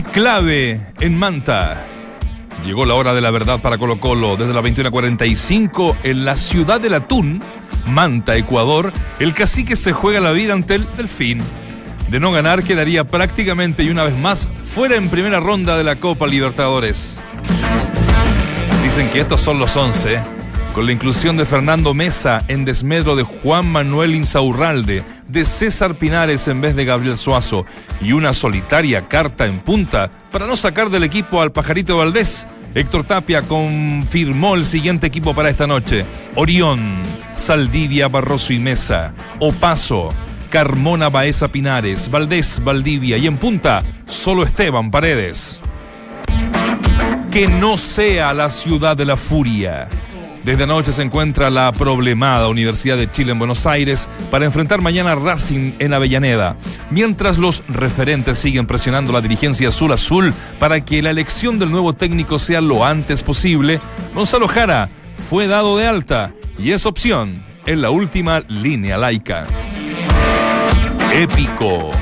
Clave en Manta. Llegó la hora de la verdad para Colo Colo. Desde las 21.45 en la ciudad del Atún, Manta, Ecuador, el cacique se juega la vida ante el Delfín. De no ganar, quedaría prácticamente y una vez más fuera en primera ronda de la Copa Libertadores. Dicen que estos son los 11 con la inclusión de Fernando Mesa en desmedro de Juan Manuel Insaurralde, de César Pinares en vez de Gabriel Suazo y una solitaria carta en punta para no sacar del equipo al pajarito Valdés, Héctor Tapia confirmó el siguiente equipo para esta noche. Orión, Saldivia, Barroso y Mesa, Opaso, Carmona Baeza Pinares, Valdés, Valdivia y en punta, solo Esteban Paredes. Que no sea la ciudad de la furia. Desde anoche se encuentra la problemada Universidad de Chile en Buenos Aires para enfrentar mañana Racing en Avellaneda, mientras los referentes siguen presionando la dirigencia azul azul para que la elección del nuevo técnico sea lo antes posible. Gonzalo Jara fue dado de alta y es opción en la última línea laica. Épico.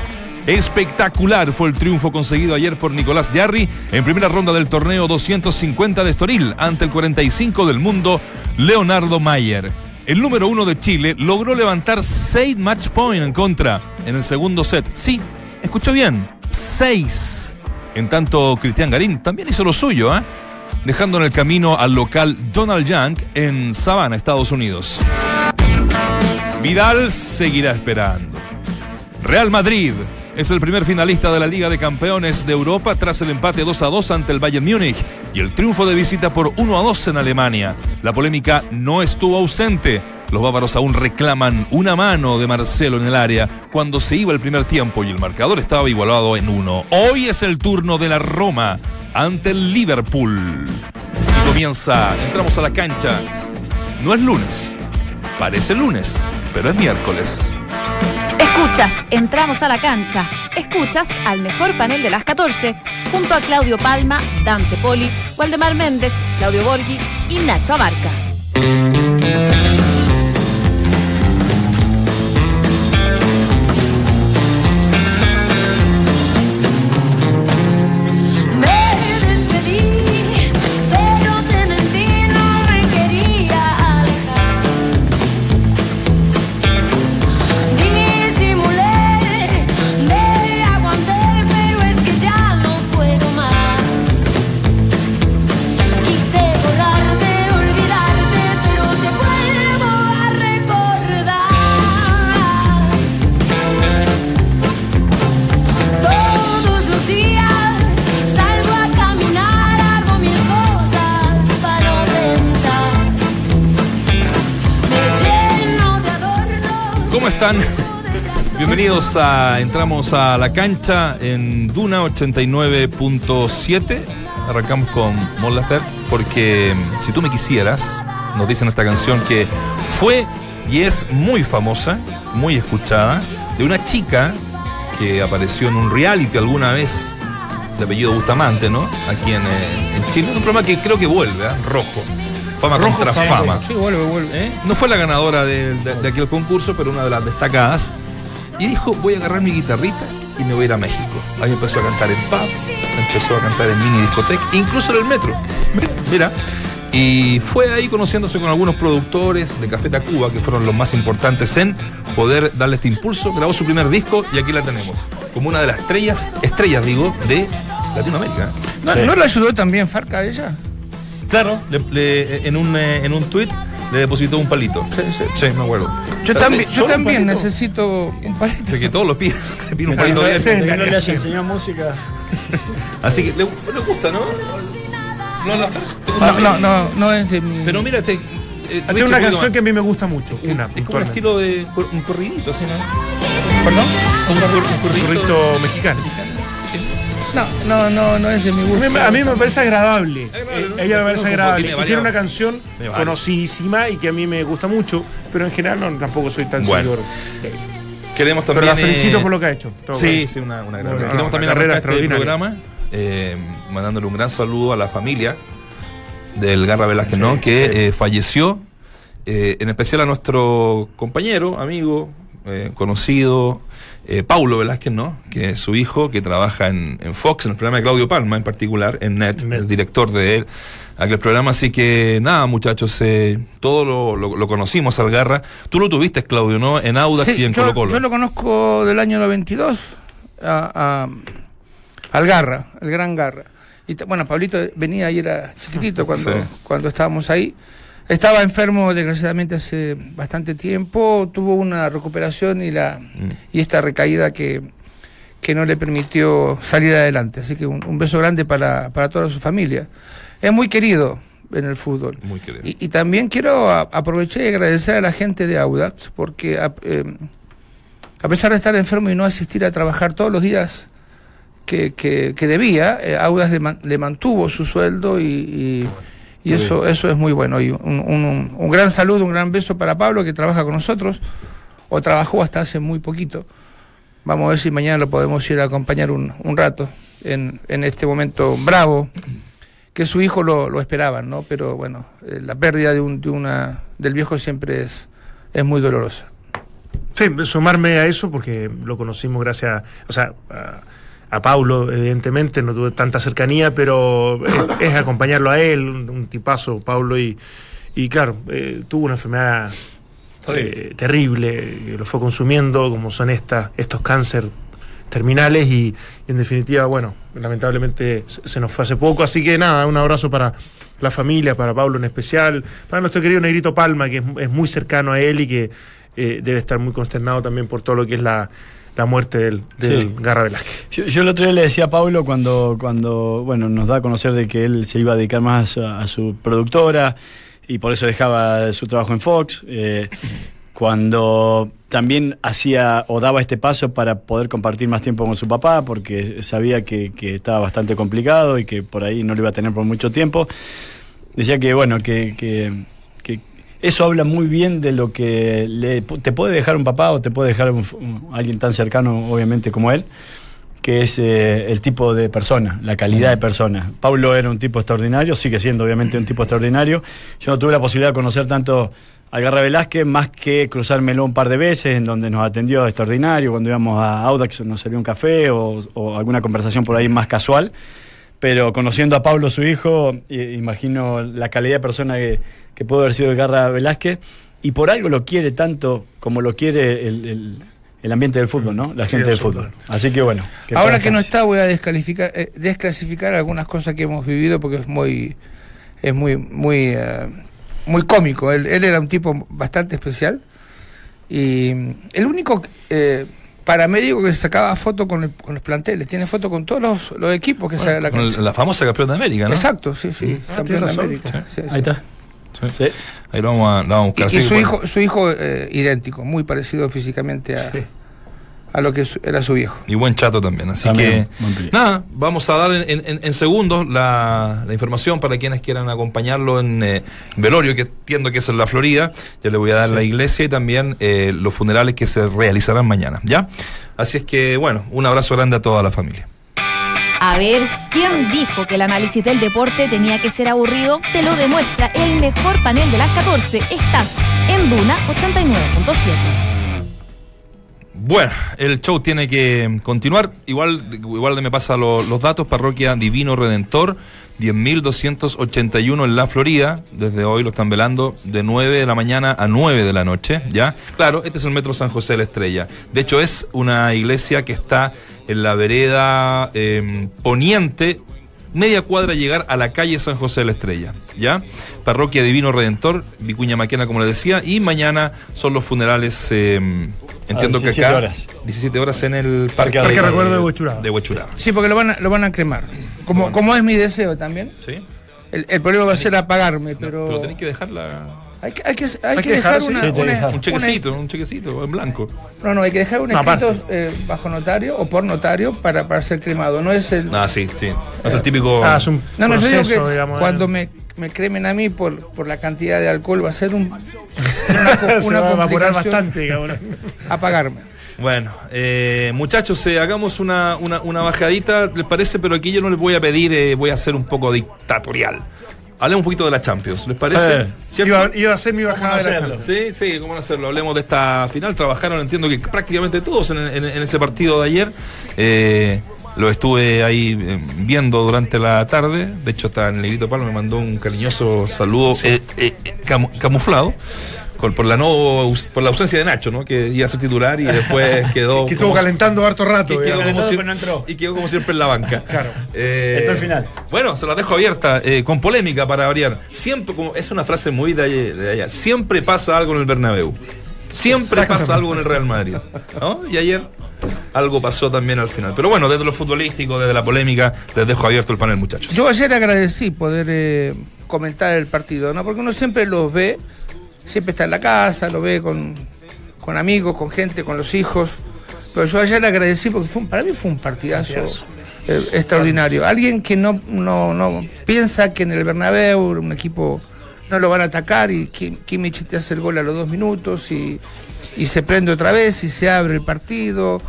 Espectacular fue el triunfo conseguido ayer por Nicolás Yarri en primera ronda del torneo 250 de Estoril ante el 45 del mundo Leonardo Mayer. El número uno de Chile logró levantar 6 match points en contra en el segundo set. Sí, escuchó bien, 6. En tanto, Cristian Garín también hizo lo suyo, ¿eh? dejando en el camino al local Donald Young en Savannah, Estados Unidos. Vidal seguirá esperando. Real Madrid es el primer finalista de la Liga de Campeones de Europa tras el empate 2 a 2 ante el Bayern Múnich y el triunfo de visita por 1 a 2 en Alemania. La polémica no estuvo ausente. Los bávaros aún reclaman una mano de Marcelo en el área cuando se iba el primer tiempo y el marcador estaba igualado en uno. Hoy es el turno de la Roma ante el Liverpool. Y comienza, entramos a la cancha. No es lunes, parece lunes, pero es miércoles. Escuchas, entramos a la cancha. Escuchas al mejor panel de las 14, junto a Claudio Palma, Dante Poli, Waldemar Méndez, Claudio Borghi y Nacho Abarca. Bienvenidos a Entramos a la cancha en Duna 89.7. Arrancamos con Mon porque mm, si tú me quisieras, nos dicen esta canción que fue y es muy famosa, muy escuchada, de una chica que apareció en un reality alguna vez de apellido Bustamante, ¿no? Aquí en, eh, Chile. Un programa que creo que vuelve, ¿eh? Rojo. Fama contra fama. Sí, vuelve, vuelve. ¿Eh? No fue la ganadora de, aquel concurso, pero una de las destacadas. Y dijo, voy a agarrar mi guitarrita y me voy a ir a México. Ahí empezó a cantar en pub, empezó a cantar en mini discoteca, incluso en el metro. Mira. Y fue ahí conociéndose con algunos productores de Café Tacuba, que fueron los más importantes en poder darle este impulso. Grabó su primer disco y aquí la tenemos. Como una de las estrellas, estrellas digo, de Latinoamérica. ¿No, ¿no le ayudó también Farca a ella? Claro, en, un, eh, en un tweet le depositó un palito. Sí, sí. Sí, me acuerdo. Yo también, yo también necesito un palito. Sí, que todos lo piden. Un palito bien. Que no le haya enseñado música. Así que le, gusta, ¿no? No, no, no, no, no es de mi. Pero mira, este. Eh, Tiene una canción que a mí me gusta mucho. Una, es como un estilo de un corridito, ¿sí, no? ¿Perdón? Un, un, corridito mexicano. No, no, no, no es de mi gusto. A mí, me parece agradable. Eh, ella me parece agradable. Y tiene una canción conocidísima y que a mí me gusta mucho, pero en general no, tampoco soy tan seguidor Queremos también. Pero la felicito por lo que ha hecho. Sí, sí, una, una gran. Queremos también arreglar este programa eh, mandándole un gran saludo a la familia del Garra Velázquez, ¿no? que eh, falleció eh, en especial a nuestro compañero, amigo, eh, conocido, eh, Paulo Velázquez, ¿no? Que es su hijo, que trabaja en, Fox, en el programa de Claudio Palma en particular, en Net, el director de él, aquel programa. Así que nada, muchachos, eh, todo lo, conocimos, Algarra. Tú lo tuviste, Claudio, ¿no? En Audax y en Colo Colo. Yo lo conozco del año 92 a, a Algarra, el gran Garra. Y bueno, Pablito venía y era chiquitito cuando, cuando estábamos ahí. Estaba enfermo, desgraciadamente, hace bastante tiempo. Tuvo una recuperación y, la, mm. y esta recaída que, que no le permitió salir adelante. Así que un, beso grande para, toda su familia. Es muy querido en el fútbol. Muy querido. Y, también quiero aprovechar y agradecer a la gente de Audax, porque a, eh, a, pesar de estar enfermo y no asistir a trabajar todos los días que, que, debía, eh, Audax le, mantuvo su sueldo y y eso, eso es muy bueno. Y un, un, gran saludo, un gran beso para Pablo que trabaja con nosotros, o trabajó hasta hace muy poquito. Vamos a ver si mañana lo podemos ir a acompañar un, un rato en, en, este momento bravo, que su hijo lo, lo esperaban, ¿no? Pero bueno, eh, la pérdida de, un, de una, del viejo siempre es, es muy dolorosa. Sí, sumarme a eso porque lo conocimos gracias, o sea, a, a Paulo, evidentemente, no tuve tanta cercanía, pero es, acompañarlo a él, un, tipazo, Paulo, y, y claro, eh, tuvo una enfermedad eh, terrible, lo fue consumiendo, como son estas, estos cánceres terminales, y, en definitiva, bueno, lamentablemente se, nos fue hace poco, así que nada, un abrazo para la familia, para Pablo en especial, para nuestro querido Negrito Palma, que es, muy cercano a él y que eh, debe estar muy consternado también por todo lo que es la la muerte del, Garra Velázquez. Yo, el otro día le decía a Pablo cuando, cuando bueno, nos da a conocer de que él se iba a dedicar más a, su productora y por eso dejaba su trabajo en Fox. Eh, cuando también hacía o daba este paso para poder compartir más tiempo con su papá, porque sabía que, estaba bastante complicado y que por ahí no lo iba a tener por mucho tiempo. Decía que, bueno, que, que eso habla muy bien de lo que le, te puede dejar un papá o te puede dejar alguien tan cercano, obviamente, como él, que es eh, el tipo de persona, la calidad de persona. Pablo era un tipo extraordinario, sigue siendo obviamente un tipo extraordinario. Yo no tuve la posibilidad de conocer tanto a Garra Velázquez, más que cruzármelo un par de veces, en donde nos atendió extraordinario, cuando íbamos a Audax nos salió un café o alguna conversación por ahí más casual pero conociendo a Pablo, su hijo, imagino la calidad de persona que, que pudo haber sido Garra Velázquez, y por algo lo quiere tanto como lo quiere el, el, ambiente del fútbol, ¿no? La gente del fútbol. Así que bueno. Ahora que no está, voy a descalificar, eh, desclasificar algunas cosas que hemos vivido porque es muy, es muy, muy, eh, muy cómico. Él, él, era un tipo bastante especial y el único eh, paramédico que sacaba foto con, con, los planteles, tiene foto con todos los, equipos que bueno, la La famosa campeón de América, ¿no? Exacto, sí, sí, mm. campeón de América. Ahí está. Sí. Ahí lo vamos a, buscar. Y, su, hijo, su hijo eh, idéntico, muy parecido físicamente a, a lo que era su viejo. Y buen chato también. Así que, nada, vamos a dar en, segundos la, información para quienes quieran acompañarlo en eh, Velorio, que entiendo que es en la Florida. Ya le voy a dar la iglesia y también eh, los funerales que se realizarán mañana. ¿Ya? Así es que, bueno, un abrazo grande a toda la familia. A ver, ¿quién dijo que el análisis del deporte tenía que ser aburrido? Te lo demuestra el mejor panel de las 14. Estás en Duna 89.7. Bueno, el show tiene que continuar. Igual, igual me pasa los datos. Parroquia Divino Redentor, 10.281 en la Florida. Desde hoy lo están velando de 9 de la mañana a 9 de la noche. ¿ya? Claro, este es el Metro San José de la Estrella. De hecho, es una iglesia que está en la vereda em, poniente media cuadra llegar a la calle San José de la Estrella, ¿ya? Parroquia Divino Redentor, Vicuña Maquena, como le decía, y mañana son los funerales em, Entiendo que acá. Horas. 17 horas en el Parque, Parque Recuerdo de Huechuraba. De Huechuraba. Sí, porque lo van a, lo van a cremar. Como, como es mi deseo también. Sí. El, el problema va a ser apagarme, pero. pero tenés que dejarla. Hay que, hay que, hay que, dejar, una, un chequecito, un chequecito en blanco. No, no, hay que dejar un escrito eh, bajo notario o por notario para, para ser cremado. No es el. Ah, sí, sí. No es el típico. Ah, es un no, no, yo digo que cuando me, me cremen a mí por, por la cantidad de alcohol va a ser un. Una, una va a evaporar bastante, cabrón. Apagarme. Bueno, eh, muchachos, eh, hagamos una, una, una, bajadita, ¿les parece? Pero aquí yo no les voy a pedir, eh, voy a ser un poco dictatorial hablemos un poquito de la Champions, ¿les parece? Eh. Iba, iba a ser mi ¿Cómo bajada de la hacerlo? Champions. Sí, sí, cómo no hacerlo. Hablemos de esta final. Trabajaron, entiendo que prácticamente todos en, en- en ese partido de ayer. Eh, lo estuve ahí eh, viendo durante la tarde. De hecho, está en Negrito Palma, me mandó un cariñoso saludo eh, camu- camuflado. Por, por la no por la ausencia de Nacho, ¿no? Que iba a ser titular y después quedó. Que estuvo como- calentando harto y rato. quedó, digamos. como Calentado, si- pero no entró. y quedó como siempre en la banca. Claro. Eh, Esto es final. Bueno, se las dejo abierta, eh, con polémica para variar. Siempre, como es una frase muy de, allá- de allá, siempre pasa algo en el Bernabéu. Siempre pasa algo en el Real Madrid. ¿no? Y ayer algo pasó también al final. Pero bueno, desde lo futbolístico, desde la polémica, les dejo abierto el panel, muchachos. Yo ayer agradecí poder eh, comentar el partido, ¿no? Porque uno siempre los ve, siempre está en la casa, lo ve con, con amigos, con gente, con los hijos. Pero yo ayer agradecí porque fue para mí fue un partidazo, eh, extraordinario. Alguien que no, no, no piensa que en el Bernabéu un equipo no lo van a atacar y Kim- Kimmich te hace el gol a los dos minutos y, y se prende otra vez y se abre el partido.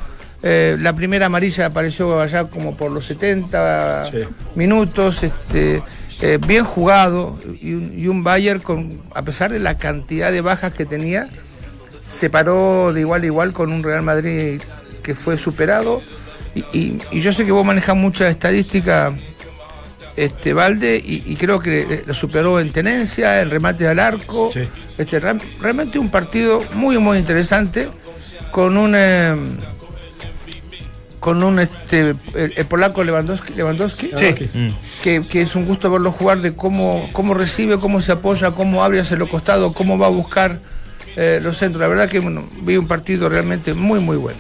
Eh, la primera amarilla apareció allá como por los 70 Sí. minutos, este, eh, bien jugado y un, y un Bayern con, a pesar de la cantidad de bajas que tenía, se paró de igual a igual con un Real Madrid que fue superado. Y, y- y yo sé que vos manejas mucha estadística, este Valde, y, creo que lo superó en tenencia, en remate al arco. Sí. Este, real- realmente un partido muy, muy interesante, con un. eh, con un este el, el polaco Lewandowski, Lewandowski Sí. que, que es un gusto verlo jugar de cómo, cómo recibe, cómo se apoya, cómo abre hacia los costados, cómo va a buscar eh, los centros. La verdad que bueno, vi un partido realmente muy, muy bueno.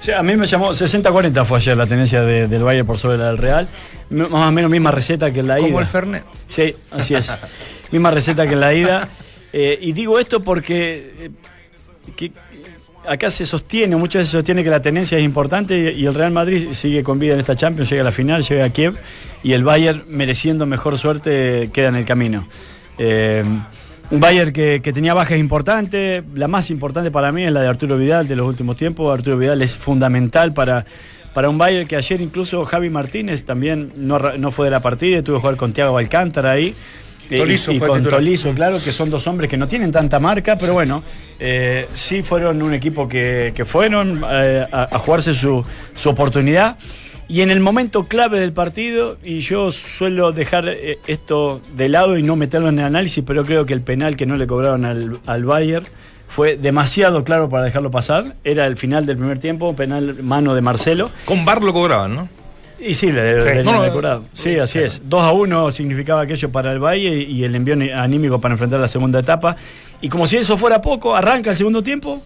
Sí, a mí me llamó 60-40 fue ayer la tenencia de- del Bayern por sobre la del Real. Más o menos misma receta que en la Como ida. el Fernet. Sí, así es. Misma receta que en la ida. Eh, y digo esto porque eh, que acá se sostiene, muchas veces se sostiene que la tenencia es importante y, el Real Madrid sigue con vida en esta Champions, llega a la final, llega a Kiev y el Bayern, mereciendo mejor suerte, queda en el camino. Eh, un Bayern que, tenía bajas importantes, la más importante para mí es la de Arturo Vidal de los últimos tiempos. Arturo Vidal es fundamental para, para un Bayern que ayer incluso Javi Martínez también no, no fue de la partida, tuvo que jugar con Thiago Alcántara ahí. Tolizo y, y con titular. Tolizo, claro, que son dos hombres que no tienen tanta marca, pero bueno, eh, sí fueron un equipo que, que fueron eh, a, a jugarse su, su oportunidad. Y en el momento clave del partido, y yo suelo dejar eh, esto de lado y no meterlo en el análisis, pero creo que el penal que no le cobraron al, al Bayern fue demasiado claro para dejarlo pasar. Era el final del primer tiempo, penal mano de Marcelo. Con Bar lo cobraban, ¿no? Y sí, le, Sí. le- No, le no, cobrado. Sí, así es. 2 a 1 significaba aquello para el Valle y el envío anímico para enfrentar la segunda etapa. Y como si eso fuera poco, arranca el segundo tiempo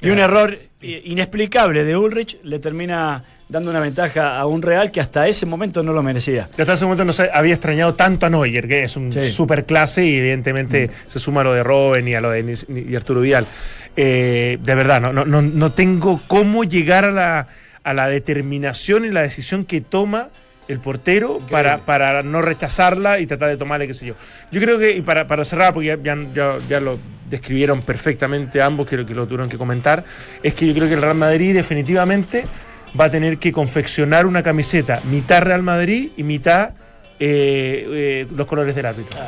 y un error eh, inexplicable de Ulrich le termina dando una ventaja a un Real que hasta ese momento no lo merecía. Hasta ese momento no se había extrañado tanto a Neuer, que es un Sí. super clase y evidentemente se suma a lo de Robben y a lo de y Arturo Vidal. Eh, de verdad, no, no, no, no tengo cómo llegar a la, a la determinación y la decisión que toma el portero para, para no rechazarla y tratar de tomarle, qué sé yo. Yo creo que, y para, para cerrar, porque ya, ya, ya- ya lo describieron perfectamente ambos, creo que lo tuvieron que comentar, es que yo creo que el Real Madrid definitivamente va a tener que confeccionar una camiseta mitad Real Madrid y mitad eh, eh, los colores del árbitro.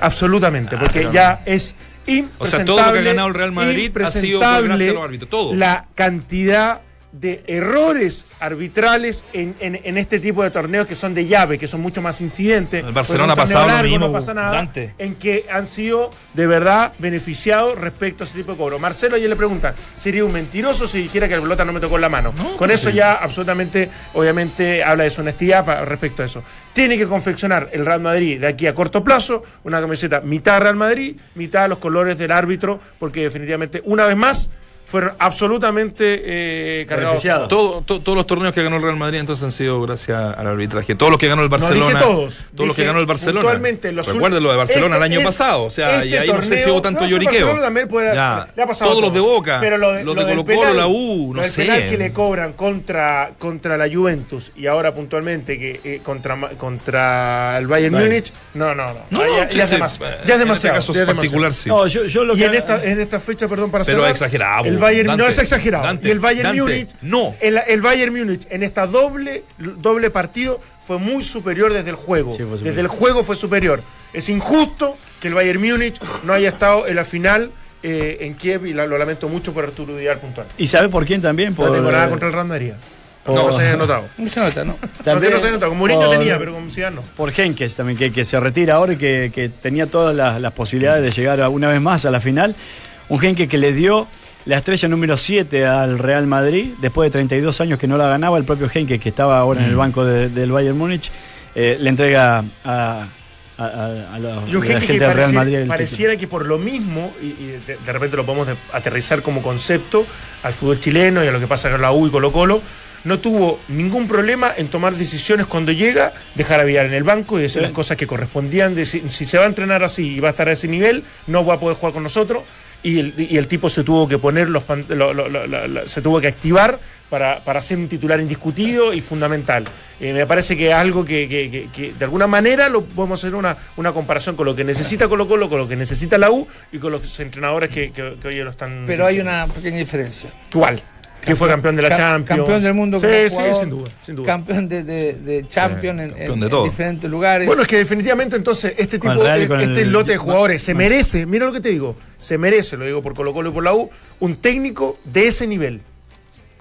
Absolutamente, porque ya es impresentable. O sea, todo lo que ha ganado el Real Madrid ha sido por gracias a los árbitros, todo. La cantidad de errores arbitrales en, en- en este tipo de torneos que son de llave, que son mucho más incidentes. El Barcelona ha pasado lo mismo, No pasa nada. Dante. En que han sido de verdad beneficiados respecto a ese tipo de cobro. Marcelo ayer le preguntan, ¿sería un mentiroso si dijera que la pelota no me tocó en la mano? Con eso ya absolutamente, obviamente, habla de su honestidad respecto a eso. Tiene que confeccionar el Real Madrid de aquí a corto plazo una camiseta mitad Real Madrid, mitad los colores del árbitro, porque definitivamente, una vez más, fueron absolutamente eh, cargados. Beneficiados. Todo- to- todos los torneos que ganó el Real Madrid entonces han sido gracias al arbitraje. Todos los que ganó el No Barcelona. dije todos. Todos los que ganó el Barcelona. puntualmente los Recuerden lo de Barcelona el este- año este- pasado. O sea, y este ahí no sé si hubo tanto no, lloriqueo. Barcelona también puede- Ya. le ha pasado Todos los de. Boca. Pero lo de, los lo de Colo Colo, la U, no sé. penal que le cobran contra, contra la Juventus y ahora puntualmente que eh, contra, contra el Bayern. Múnich. No, no, no. No, no, ya, sí, ya es demasiado. Ya es en este caso particular, sí. No, yo, yo lo Y que en esta, en esta fecha, perdón, para Pero exagerado, El Bayern Dante, no es exagerado. Dante, y el Bayern Dante, Múnich, no. El, el Bayern Múnich en esta doble, doble partido fue muy superior desde el juego. Sí, desde el juego fue superior. Es injusto que el Bayern Múnich no haya estado en la final eh, en Kiev y la- lo lamento mucho por Arturo Vidal puntual. ¿Y sabe por quién también? Por, la temporada eh, contra el Real Madrid. por- No, se haya notado. No se nota, ¿no? También no se haya notado. Con Mourinho por- tenía, pero con Zidane no. por Henkes también, que, que se retira ahora y que, que tenía todas las, las posibilidades de llegar a- una vez más a la final. Un Henkes que le dio la estrella número 7 al Real Madrid, después de 32 años que no la ganaba, el propio Henkes, que estaba ahora en Mm. el banco de- del Bayern Múnich, eh, le entrega a, a, a- a la, Y un la gente que del Real Madrid. el pareciera que por lo mismo, y, y de, de repente lo podemos de- aterrizar como concepto al fútbol chileno y a lo que pasa con la U y Colo Colo, no tuvo ningún problema en tomar decisiones cuando llega, dejar a Vidal en el banco y decir Sí. las cosas que correspondían. de si, si se va a entrenar así y va a estar a ese nivel, no va a poder jugar con nosotros. Y el, y el tipo se tuvo que poner los pan- lo- lo- se tuvo que activar para, para ser un titular indiscutido y fundamental. Eh, me parece que es algo que, que- que- que de alguna manera lo podemos hacer una, una comparación con lo que necesita Colo Colo, con lo que necesita la U y con los entrenadores que, que- que hoy lo están. Pero hay una pequeña diferencia. ¿Cuál? Que fue campeón de la Champions. Campeón del mundo Sí, como sí, jugador, sin duda. Sin duda. Campeón de, de, de Champions en, campeón en- de en todo. diferentes lugares. Bueno, es que definitivamente entonces este tipo, Real eh, este el- lote de jugadores se merece, mira lo que te digo, se merece, lo digo por Colo Colo y por la U, un técnico de ese nivel.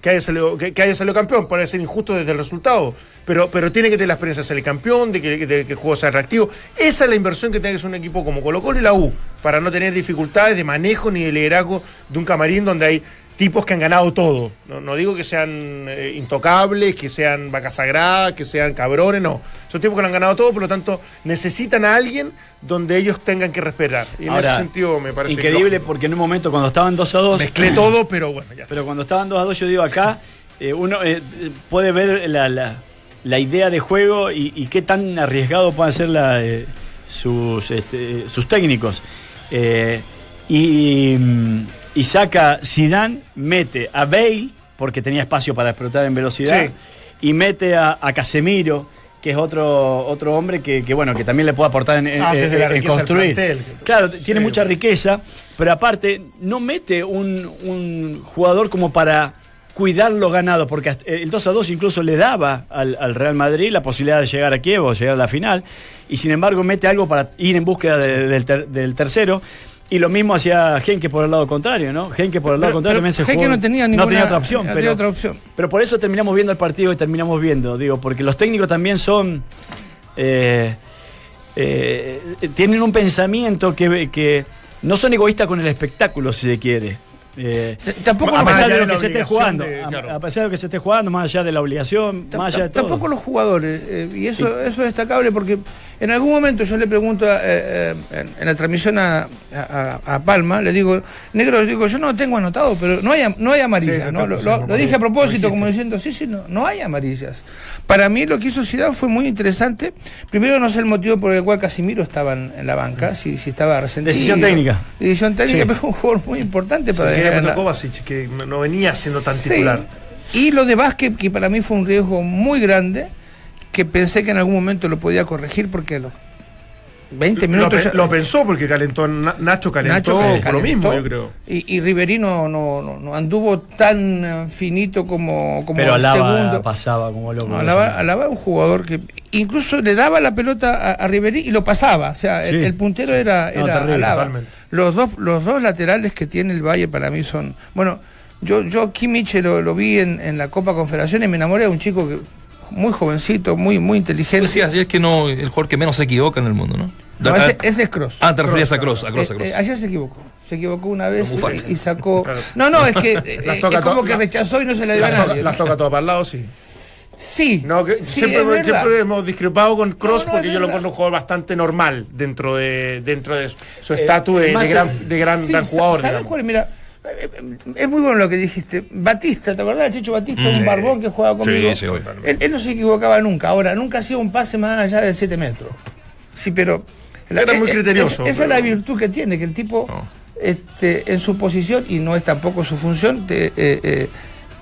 Que haya salido, que, que haya salido campeón, puede ser injusto desde el resultado, pero, pero tiene que tener la experiencia de salir campeón, de que, de que el juego sea atractivo. Esa es la inversión que tiene que hacer un equipo como Colo Colo y la U, para no tener dificultades de manejo ni de liderazgo de un camarín donde hay tipos que han ganado todo. No, no digo que sean eh, intocables, que sean vacas sagradas, que sean cabrones, no. Son tipos que lo han ganado todo, por lo tanto necesitan a alguien donde ellos tengan que respetar. Y en Ahora, ese sentido me parece Increíble lógico. porque en un momento cuando estaban 2 a 2, Mezclé todo, pero bueno, ya. Pero cuando estaban 2 a 2, yo digo acá, eh, uno eh, puede ver la, la- la idea de juego y, y qué tan arriesgado pueden ser la, sus, este, sus técnicos. Y, mm, y saca Zidane, mete a Bale, porque tenía espacio para explotar en velocidad, Sí. y mete a, a Casemiro, que es otro, otro hombre que, que, bueno, que también le puede aportar en, Ah, en- construir. plantel. Claro, tiene Sí. mucha riqueza, pero aparte no mete un, un jugador como para cuidar lo ganado, porque hasta- el 2 a 2 incluso le daba al, al Real Madrid la posibilidad de llegar a Kiev o llegar a la final, y sin embargo mete algo para ir en búsqueda de- del, ter- del tercero. Y lo mismo hacía Genke por el lado contrario, ¿no? Genke por el lado Pero- contrario pero también se Genke jugó- no tenía no tenía otra opción. no pero, tenía otra opción. pero por eso terminamos viendo el partido y terminamos viendo, digo, porque los técnicos también son. eh, eh, tienen un pensamiento que, que no son egoístas con el espectáculo, si se quiere. Eh, T- tampoco a pesar allá de lo que se esté jugando, de- claro. a, pesar de lo que se esté jugando, más allá de la obligación, Tam- más allá de todo. Tampoco los jugadores, eh, y eso, eso es destacable porque en algún momento yo le pregunto a, eh, eh, en, en la transmisión a, a- a Palma, le digo, negro, digo, yo no tengo anotado, pero no hay, am- no hay amarillas, Sí, ¿no? Lo, sí, lo- sí, lo dije a propósito, lo como diciendo, sí, sí, no, no hay amarillas. Para mí lo que hizo Zidane fue muy interesante. Primero no sé el motivo por el cual Casimiro estaba en, la banca, si, si estaba resentido. Decisión técnica. Decisión técnica, Sí. pero un jugador muy importante para que en me la- Kovacic, que no venía siendo tan Sí. titular. Y lo de Vázquez, que para mí fue un riesgo muy grande, que pensé que en algún momento lo podía corregir porque los 20 Lo, minutos... lo pensó porque calentó, Na- Nacho calentó Nacho por lo mismo, yo creo. Y, y Riverino no, no, no anduvo tan finito como, como Pero el Alaba segundo. pasaba como loco. No, Alaba, Alaba es un jugador que incluso le daba la pelota a, a Riverí y lo pasaba. O sea, el, Sí. el puntero era, No, era terrible, Alaba. totalmente. Los dos, los dos laterales que tiene el Valle para mí son. Bueno, yo, yo Kimmich lo, lo vi en, en la Copa Confederación y me enamoré de un chico que muy jovencito, muy, muy inteligente. decías ayer que no, el jugador que menos se equivoca en el mundo, ¿no? No, ese, ese es Cross. ah, te referías a Cross, a Cross, a Eh, Cross. eh, ayer se equivocó. Se equivocó una vez y, sacó. Claro. No, no, es que eh, eh, es como que rechazó y no se la dio a Las toca, nadie. las toca todas para el lado, sí. Sí, No, que sí, siempre, siempre hemos discrepado con Cross No, no, porque yo lo encuentro un jugador bastante normal dentro de dentro de su- Eh, estatus de, gran, de gran, Sí, gran jugador. ¿Sabes cuál? Mira, eh, eh, es muy bueno lo que dijiste. Batista, ¿te acordás de Chicho Batista? un Sí. barbón que jugaba conmigo. Sí, sí, él, él no se equivocaba nunca. Ahora, nunca hacía un pase más allá de 7 metros. Sí, pero. Era muy eh, eh, criterioso, esa- esa es la virtud que tiene, que el tipo, No. este, en su posición, y no es tampoco su función, te, eh, eh,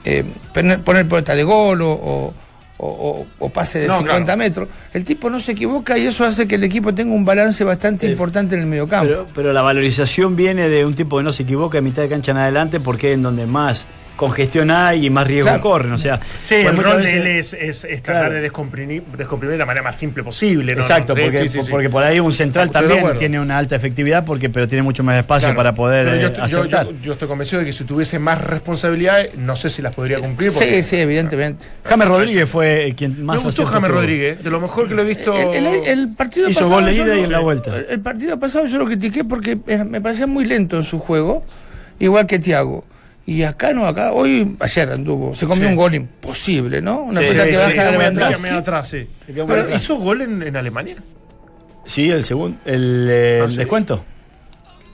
eh, poner, poner puerta de gol o. o- o- o- o pase de No, 50 claro. metros. El tipo no se equivoca y eso hace que el equipo tenga un balance bastante Es- importante en el mediocampo. Pero, pero la valorización viene de un tipo que no se equivoca en mitad de cancha en adelante porque es en donde más congestión hay y más riesgo Claro. corren. O sea, Sí, el rol de él es, es- es tratar Claro. de descomprimir, descomprimir de la manera más simple posible. ¿no? Exacto, Sí, porque, sí, sí, sí. porque por ahí un central también tiene una alta efectividad, porque pero tiene mucho más espacio Claro. para poder Pero yo, eh, estoy- yo- yo- yo estoy convencido de que si tuviese más responsabilidades, no sé si las podría cumplir. Sí, porque sí, evidentemente. James Rodríguez fue quien Me más gustó aciertos James. Rodríguez, de lo mejor que lo he visto. El, el- el partido Hizo pasado. gol yo y lo- en la vuelta. El partido pasado yo lo critiqué porque eh, me parecía muy lento en su juego, igual que Thiago. Y acá no, acá, hoy, ayer anduvo, se comió Sí. un gol imposible, ¿no? Una Sí, pelota sí, que baja de muy atrás, Lewandowski. medio atrás, sí. Pero atrás. hizo gol en, en Alemania. Sí, el segundo. El, eh, Ah, el sí. descuento.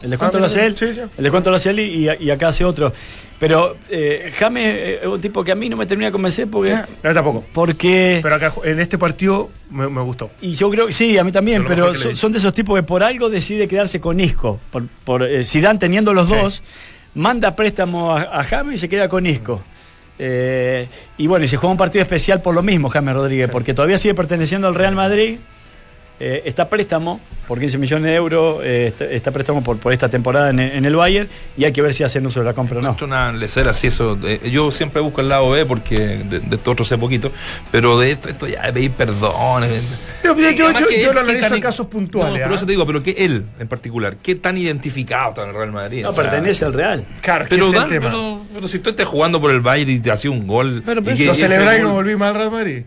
El descuento Ah, lo hace él. sí, sí. El descuento lo hace él y, y acá hace otro. Pero eh, James eh, es un tipo que a mí no me termina de convencer porque. No, tampoco. porque Pero acá en este partido me, me gustó. y yo creo que sí, a mí también, pero son, de esos tipos que por algo decide quedarse con Isco. Por, por eh, Zidane teniendo los Sí. dos, manda préstamo a, a James y se queda con Isco. Eh, y bueno, y se juega un partido especial por lo mismo, James Rodríguez, porque todavía sigue perteneciendo al Real Madrid. Eh, está préstamo por 15 millones de euros, eh, está, está préstamo por, por esta temporada en, en el Bayern y hay que ver si hacen uso de la compra o no. Esto es una lecera así, eso. eh, yo siempre busco el lado B porque de, de esto otro sé poquito, pero de esto, esto ya de pedir perdón. eh, Yo- yo- lo analizo tan en casos puntuales, No, pero ¿ah? eso te digo, pero que él en particular, ¿qué tan identificado está en el Real Madrid? No, O sea, pertenece al Real. Claro, Pero, Dan, si tú estás jugando por el Bayern y te hacía un gol. Pero, pero y que ¿Lo celebráis y no volví mal al Real Madrid?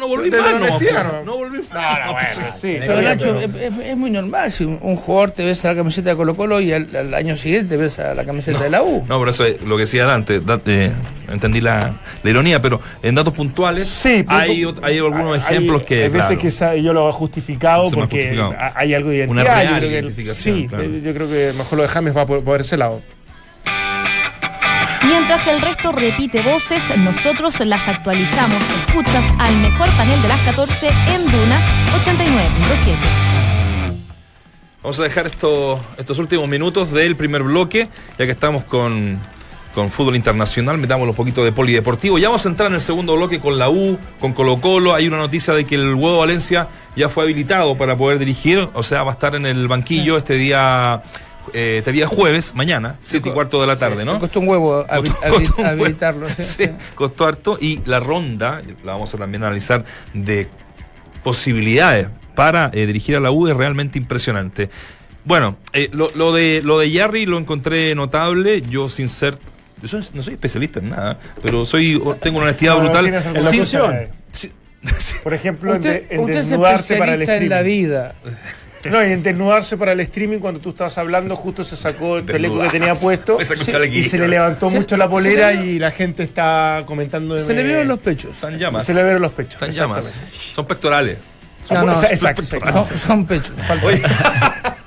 No volví lo no, no volví No, no, bueno, sí. Pero Nacho, es, es- es muy normal si un, jugador te ves a la camiseta de Colo Colo y al, al año siguiente ves a la camiseta de la U. No, pero eso es lo que decía Dante, Dante, entendí la, la ironía, pero en datos puntuales Sí, hay, hay algunos hay- ejemplos que. Hay veces claro, que esa- yo lo he justificado Se porque justificado. hay algo de identidad. Una yo real creo que- identificación, Sí, claro. eh, yo creo que mejor lo de James va por, por ese lado. Mientras el resto repite voces, nosotros las actualizamos. Escuchas al mejor panel de las 14 en Duna 89.7. Vamos a dejar estos, estos últimos minutos del primer bloque, ya que estamos con, con fútbol internacional, metamos un poquito de polideportivo. Ya vamos a entrar en el segundo bloque con la U, con Colo Colo. Hay una noticia de que el Huevo Valencia ya fue habilitado para poder dirigir, o sea, va a estar en el banquillo este día. Eh, este día jueves, mañana, 7 y cuarto de la tarde, ¿no? Costó un huevo Costó- un habilitarlo. sí, Sí, sí. costó harto. Y la ronda, la vamos a también analizar, de posibilidades para eh, dirigir a la U es realmente impresionante. Bueno, eh, lo, lo de lo de Yarry lo encontré notable. Yo sin ser, yo soy- no soy especialista en nada, pero soy tengo una honestidad No, brutal. alguna Sin- Por ejemplo, en, de- en usted es desnudarse para el especialista en la vida. No, y en desnudarse para el streaming, cuando tú estabas hablando, justo se sacó el chaleco que tenía puesto y se le levantó Se- mucho la polera y la gente está comentando de Se le vieron los pechos. están llamas. Se le vieron los pechos. Están llamas. Son pectorales. No, no, exacto. Son, son pechos. Oye,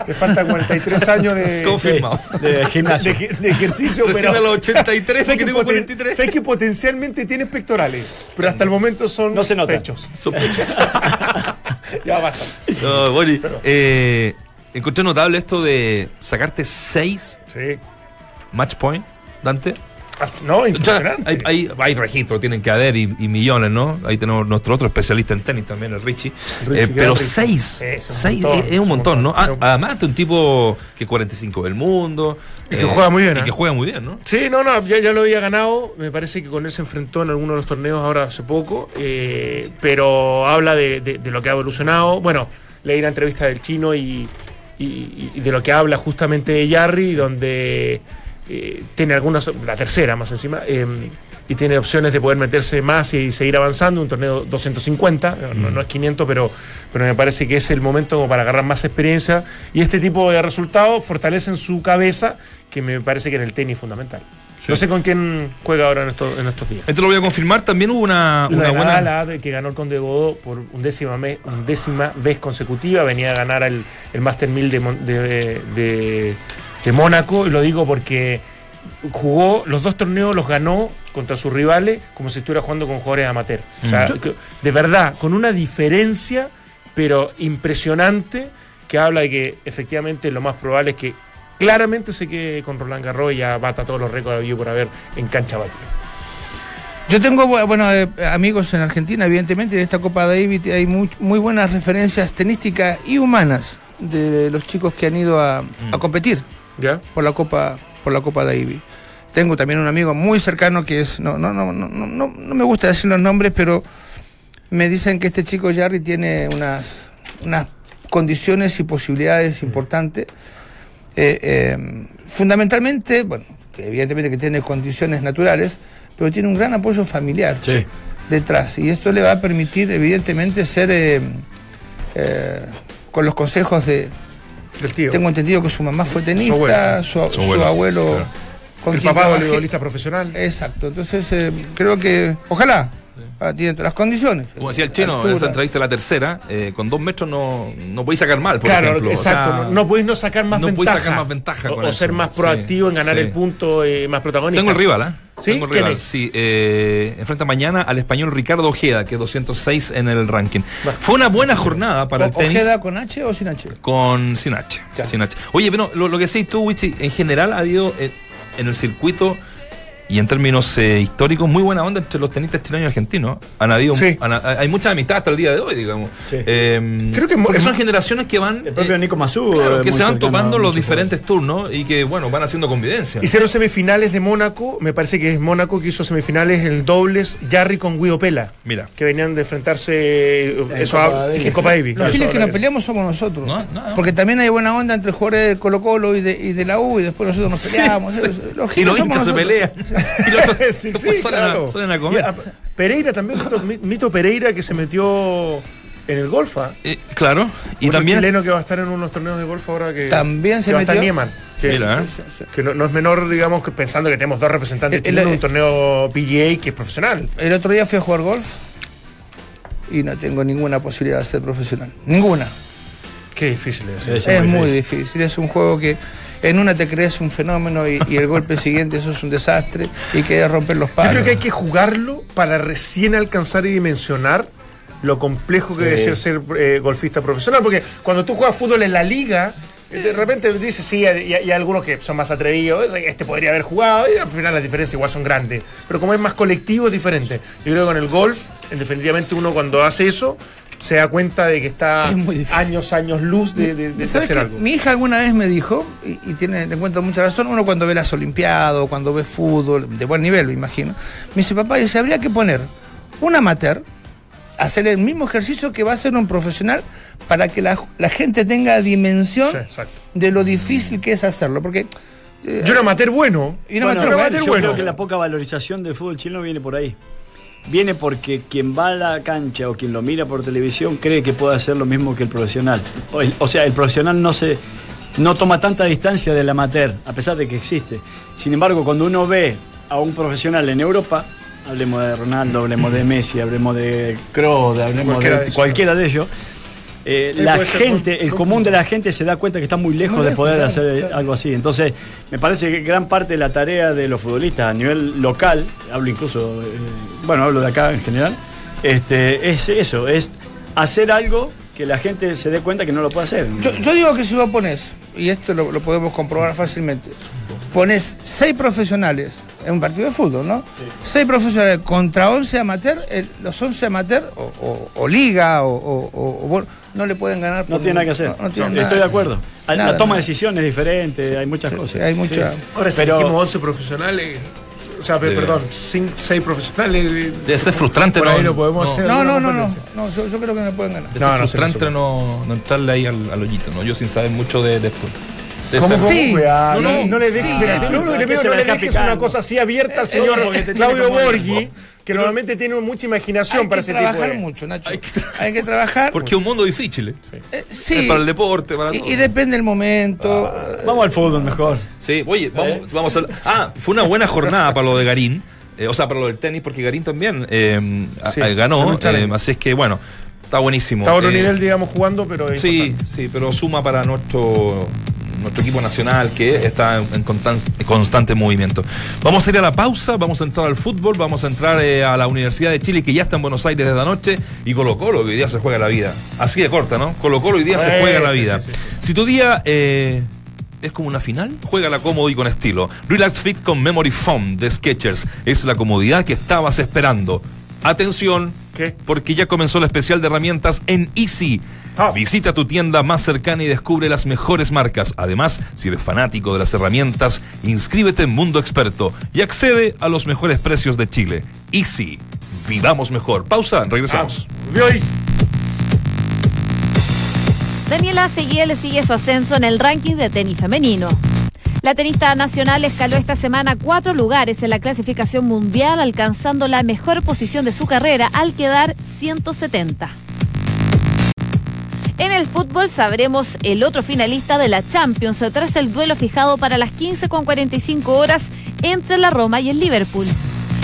Le faltan 43 años de, confirmado. De de, gimnasio. eje- de ejercicio, Recién pero a los 83, sé porque que, tengo poten- 43. sé que potencialmente tienes pectorales, pero hasta el momento son No se nota. pechos. Son pechos. Ya basta. No, Bori, eh, encontré notable esto de sacarte 6 Sí. match point, Dante. No, impresionante. hay, hay, hay registros, tienen que haber y, y millones, ¿no? Ahí tenemos nuestro otro especialista en tenis también, el Richie. Richie Eh, pero. 6, Es un 6 montón, es, es un montón, ¿no? Ah, además, de un tipo que 45 del mundo. Y que juega muy bien, Y ¿eh? que juega muy bien, ¿no? Sí, no, no, ya, ya lo había ganado. Me parece que con él se enfrentó en alguno de los torneos ahora hace poco. eh, pero habla de, de- de lo que ha evolucionado. Bueno, leí la entrevista del chino y, y- y de lo que habla justamente de Yarry, donde eh, tiene algunas, la tercera más encima, eh, y tiene opciones de poder meterse más y seguir avanzando. Un torneo 250, no, no es 500, pero, pero me parece que es el momento como para agarrar más experiencia. Y este tipo de resultados fortalecen su cabeza, que me parece que en el tenis es fundamental. No sé con quién juega ahora en estos, en estos días. Esto lo voy a confirmar. También hubo una, una buena. De que ganó el Conde Godó por undécima, me- undécima vez consecutiva. Venía a ganar el, el Master 1000 de, de, de- de Mónaco. Y lo digo porque jugó los dos torneos, los ganó contra sus rivales como si estuviera jugando con jugadores amateur. O sea, Mm. de verdad, con una diferencia, pero impresionante, que habla de que efectivamente lo más probable es que claramente se quede con Roland Garros y ya bata todos los récords por haber en cancha batida. Yo tengo bu- bueno, eh, amigos en Argentina, evidentemente, en esta Copa David hay muy, muy buenas referencias tenísticas y humanas de los chicos que han ido a, a competir ¿Ya? por la Copa, por la Copa Davis. tengo también un amigo muy cercano que es, no, no, no, no, no, no me gusta decir los nombres, pero me dicen que este chico Jarry tiene unas, unas condiciones y posibilidades importantes. Eh, eh, fundamentalmente, bueno, evidentemente que tiene condiciones naturales, pero tiene un gran apoyo familiar Sí. detrás. Y esto le va a permitir, evidentemente, ser eh, con los consejos de. Del tío. Tengo entendido que su mamá fue Su tenista, abuelo. su, Su su abuelo, abuelo. claro. con el papá trabajé. voleibolista profesional. Exacto. Entonces, eh, creo que. Ojalá. ah, tiene todas las condiciones. Como decía el chino en Altura. esa entrevista la tercera, eh, con dos metros no, no podéis sacar mal, por claro, ejemplo. O exacto. sea, no podéis no sacar más no podéis ventaja. sacar más ventaja O, con o ser más Sí, proactivo en ganar sí. el punto eh, más protagonista. Tengo el rival, ¿eh? ¿Sí? Tengo. Eh, enfrenta mañana al español Ricardo Ojeda, que es 206 en el ranking. Fue una buena jornada para el tenis. ¿Ojeda con H o sin H? Con sin H, sin H. Oye, pero lo, lo que decís tú, Wichi, en general ha habido eh, en el circuito y en términos eh, históricos muy buena onda entre los tenistas chilenos y argentinos. Han habido, Sí. han- hay mucha amistad hasta el día de hoy, digamos. Sí. Eh, Creo que porque son generaciones que van El propio eh, Nico Mazú. claro, que se van topando los diferentes turnos y que bueno van haciendo convivencia. Hicieron semifinales de Mónaco, me parece que es Mónaco que hizo semifinales en dobles, Jarry con Guido Pela, Mira. que venían de enfrentarse eh, eso Copa a- en Copa Davis. Los eso que nos peleamos somos nosotros. No, no, no. Porque también hay buena onda entre jugadores de Colo Colo y de, y de la U y después nosotros nos peleamos. Los y los hinchas se pelean. y los otros Sí, salen, claro. a, salen a comer. Y a- Pereira también, Mito, Pereira que se metió en el golfa. Eh, claro. Y Otro también chileno que va a estar en unos torneos de golf ahora que También se que va a estar. Nieman. Que, ¿eh? que no, no es menor, digamos, que pensando que tenemos dos representantes El- chilenos en el- un torneo PGA que es profesional. El otro día fui a jugar golf y no tengo ninguna posibilidad de ser profesional. Ninguna. Qué difícil es. Sí, ¿eh? Es muy muy difícil. difícil. Es un juego que en una te crees un fenómeno y, y el golpe siguiente eso es un desastre y que romper los Yo palos. creo que hay que jugarlo para recién alcanzar y dimensionar lo complejo que debe ser ser eh, golfista profesional. Porque cuando tú juegas fútbol en la liga, eh, de repente dices, sí, y hay, algunos que son más atrevidos, este podría haber jugado, y al final las diferencias igual son grandes. Pero como es más colectivo, es diferente. Yo creo que con el golf, definitivamente uno cuando hace eso, se da cuenta de que está Es años, años luz de, de- de ¿Sabes hacer algo. Mi hija alguna vez me dijo, y, y tiene, le encuentro mucha razón, uno cuando ve las Olimpiadas, cuando ve fútbol, de buen nivel, me imagino, me dice, papá, dice, habría que poner un amateur, hacer el mismo ejercicio que va a hacer un profesional para que la, la gente tenga dimensión Sí, de lo difícil que es hacerlo. Porque eh, Yo era amateur bueno. Y no Bueno, amateur yo era bueno. amateur yo bueno. creo que la poca valorización del fútbol chileno viene por ahí. Viene porque quien va a la cancha o quien lo mira por televisión cree que puede hacer lo mismo que el profesional. O, el- o sea, el profesional no se no toma tanta distancia del amateur, a pesar de que existe. Sin embargo, cuando uno ve a un profesional en Europa, hablemos de Ronaldo, hablemos de Messi, hablemos de Kroos, hablemos Cualquiera de, de cualquiera de ellos, eh, la gente, el común de la gente se da cuenta que está muy lejos de poder claro, hacer claro. algo así. Entonces, me parece que gran parte de la tarea de los futbolistas a nivel local, hablo incluso, eh, bueno, hablo de acá en general, este, es eso, es hacer algo que la gente se dé cuenta que no lo puede hacer. yo, yo digo que si vos pones, y esto lo, lo podemos comprobar fácilmente, pones seis profesionales en un partido de fútbol, ¿no? Seis profesionales contra 11 amateur, el- los 11 amateur o, o- o liga o, o- o- o bueno, no le pueden ganar. no tiene nada que hacer. no- no Estoy nada. de acuerdo. La Nada, toma nada. de decisiones es diferente, hay muchas Sí, cosas. hay mucha. Ahora, si Pero- dijimos 11 profesionales, o sea, perdón, 6 profesionales. eh, Debe ser frustrante, Por ¿no? ahí lo podemos hacer. No, no, no, no, no, yo, yo creo que no pueden ganar. Debe No, ser no se frustrante no, no entrarle ahí al, al hoyito, ¿no? Yo sin saber mucho de, de esto. ¿Cómo, cómo? Sí, Cuidado, sí, no, no le dejes, sí, mira, es lo único que que pido no le dejes una cosa así abierta al Eh, señor Claudio Borghi, que normalmente tiene mucha imaginación Hay para que ese tipo trabajar de... mucho, Nacho. Hay que Hay que trabajar. Porque es un mundo difícil, ¿eh? Eh, sí. Es para el deporte, para todo. y, y depende del momento. Vamos al fútbol mejor. Sí, oye, vamos, vamos a... Ah, fue una buena jornada para lo de Garín. eh, o sea, para lo del tenis, porque Garín también eh, a- a- ganó. eh, así es que, bueno, está buenísimo. Está a otro Eh, nivel, digamos, jugando, pero... Sí, importante. sí, pero suma para nuestro nuestro equipo nacional que está en, en constan- constante movimiento. Vamos a ir a la pausa, vamos a entrar al fútbol, vamos a entrar eh, a la Universidad de Chile que ya está en Buenos Aires desde anoche y Colo Colo que hoy día se juega la vida. Así de corta, ¿no? Colo Colo hoy día se Sí, juega la vida. sí, sí. Si tu día eh, es como una final, juégala cómodo y con estilo. Relax Fit con Memory Foam de Skechers es la comodidad que estabas esperando. Atención, ¿Qué? porque ya comenzó la especial de herramientas en Easy. Ah. Visita tu tienda más cercana y descubre las mejores marcas. Además, si eres fanático de las herramientas, inscríbete en Mundo Experto y accede a los mejores precios de Chile. Easy. Vivamos mejor. Pausa, regresamos. Easy. Daniela Seguiel sigue su ascenso en el ranking de tenis femenino. La tenista nacional escaló esta semana cuatro lugares en la clasificación mundial, alcanzando la mejor posición de su carrera al quedar 170. En el fútbol sabremos el otro finalista de la Champions tras el duelo fijado para las 15.45 horas entre la Roma y el Liverpool.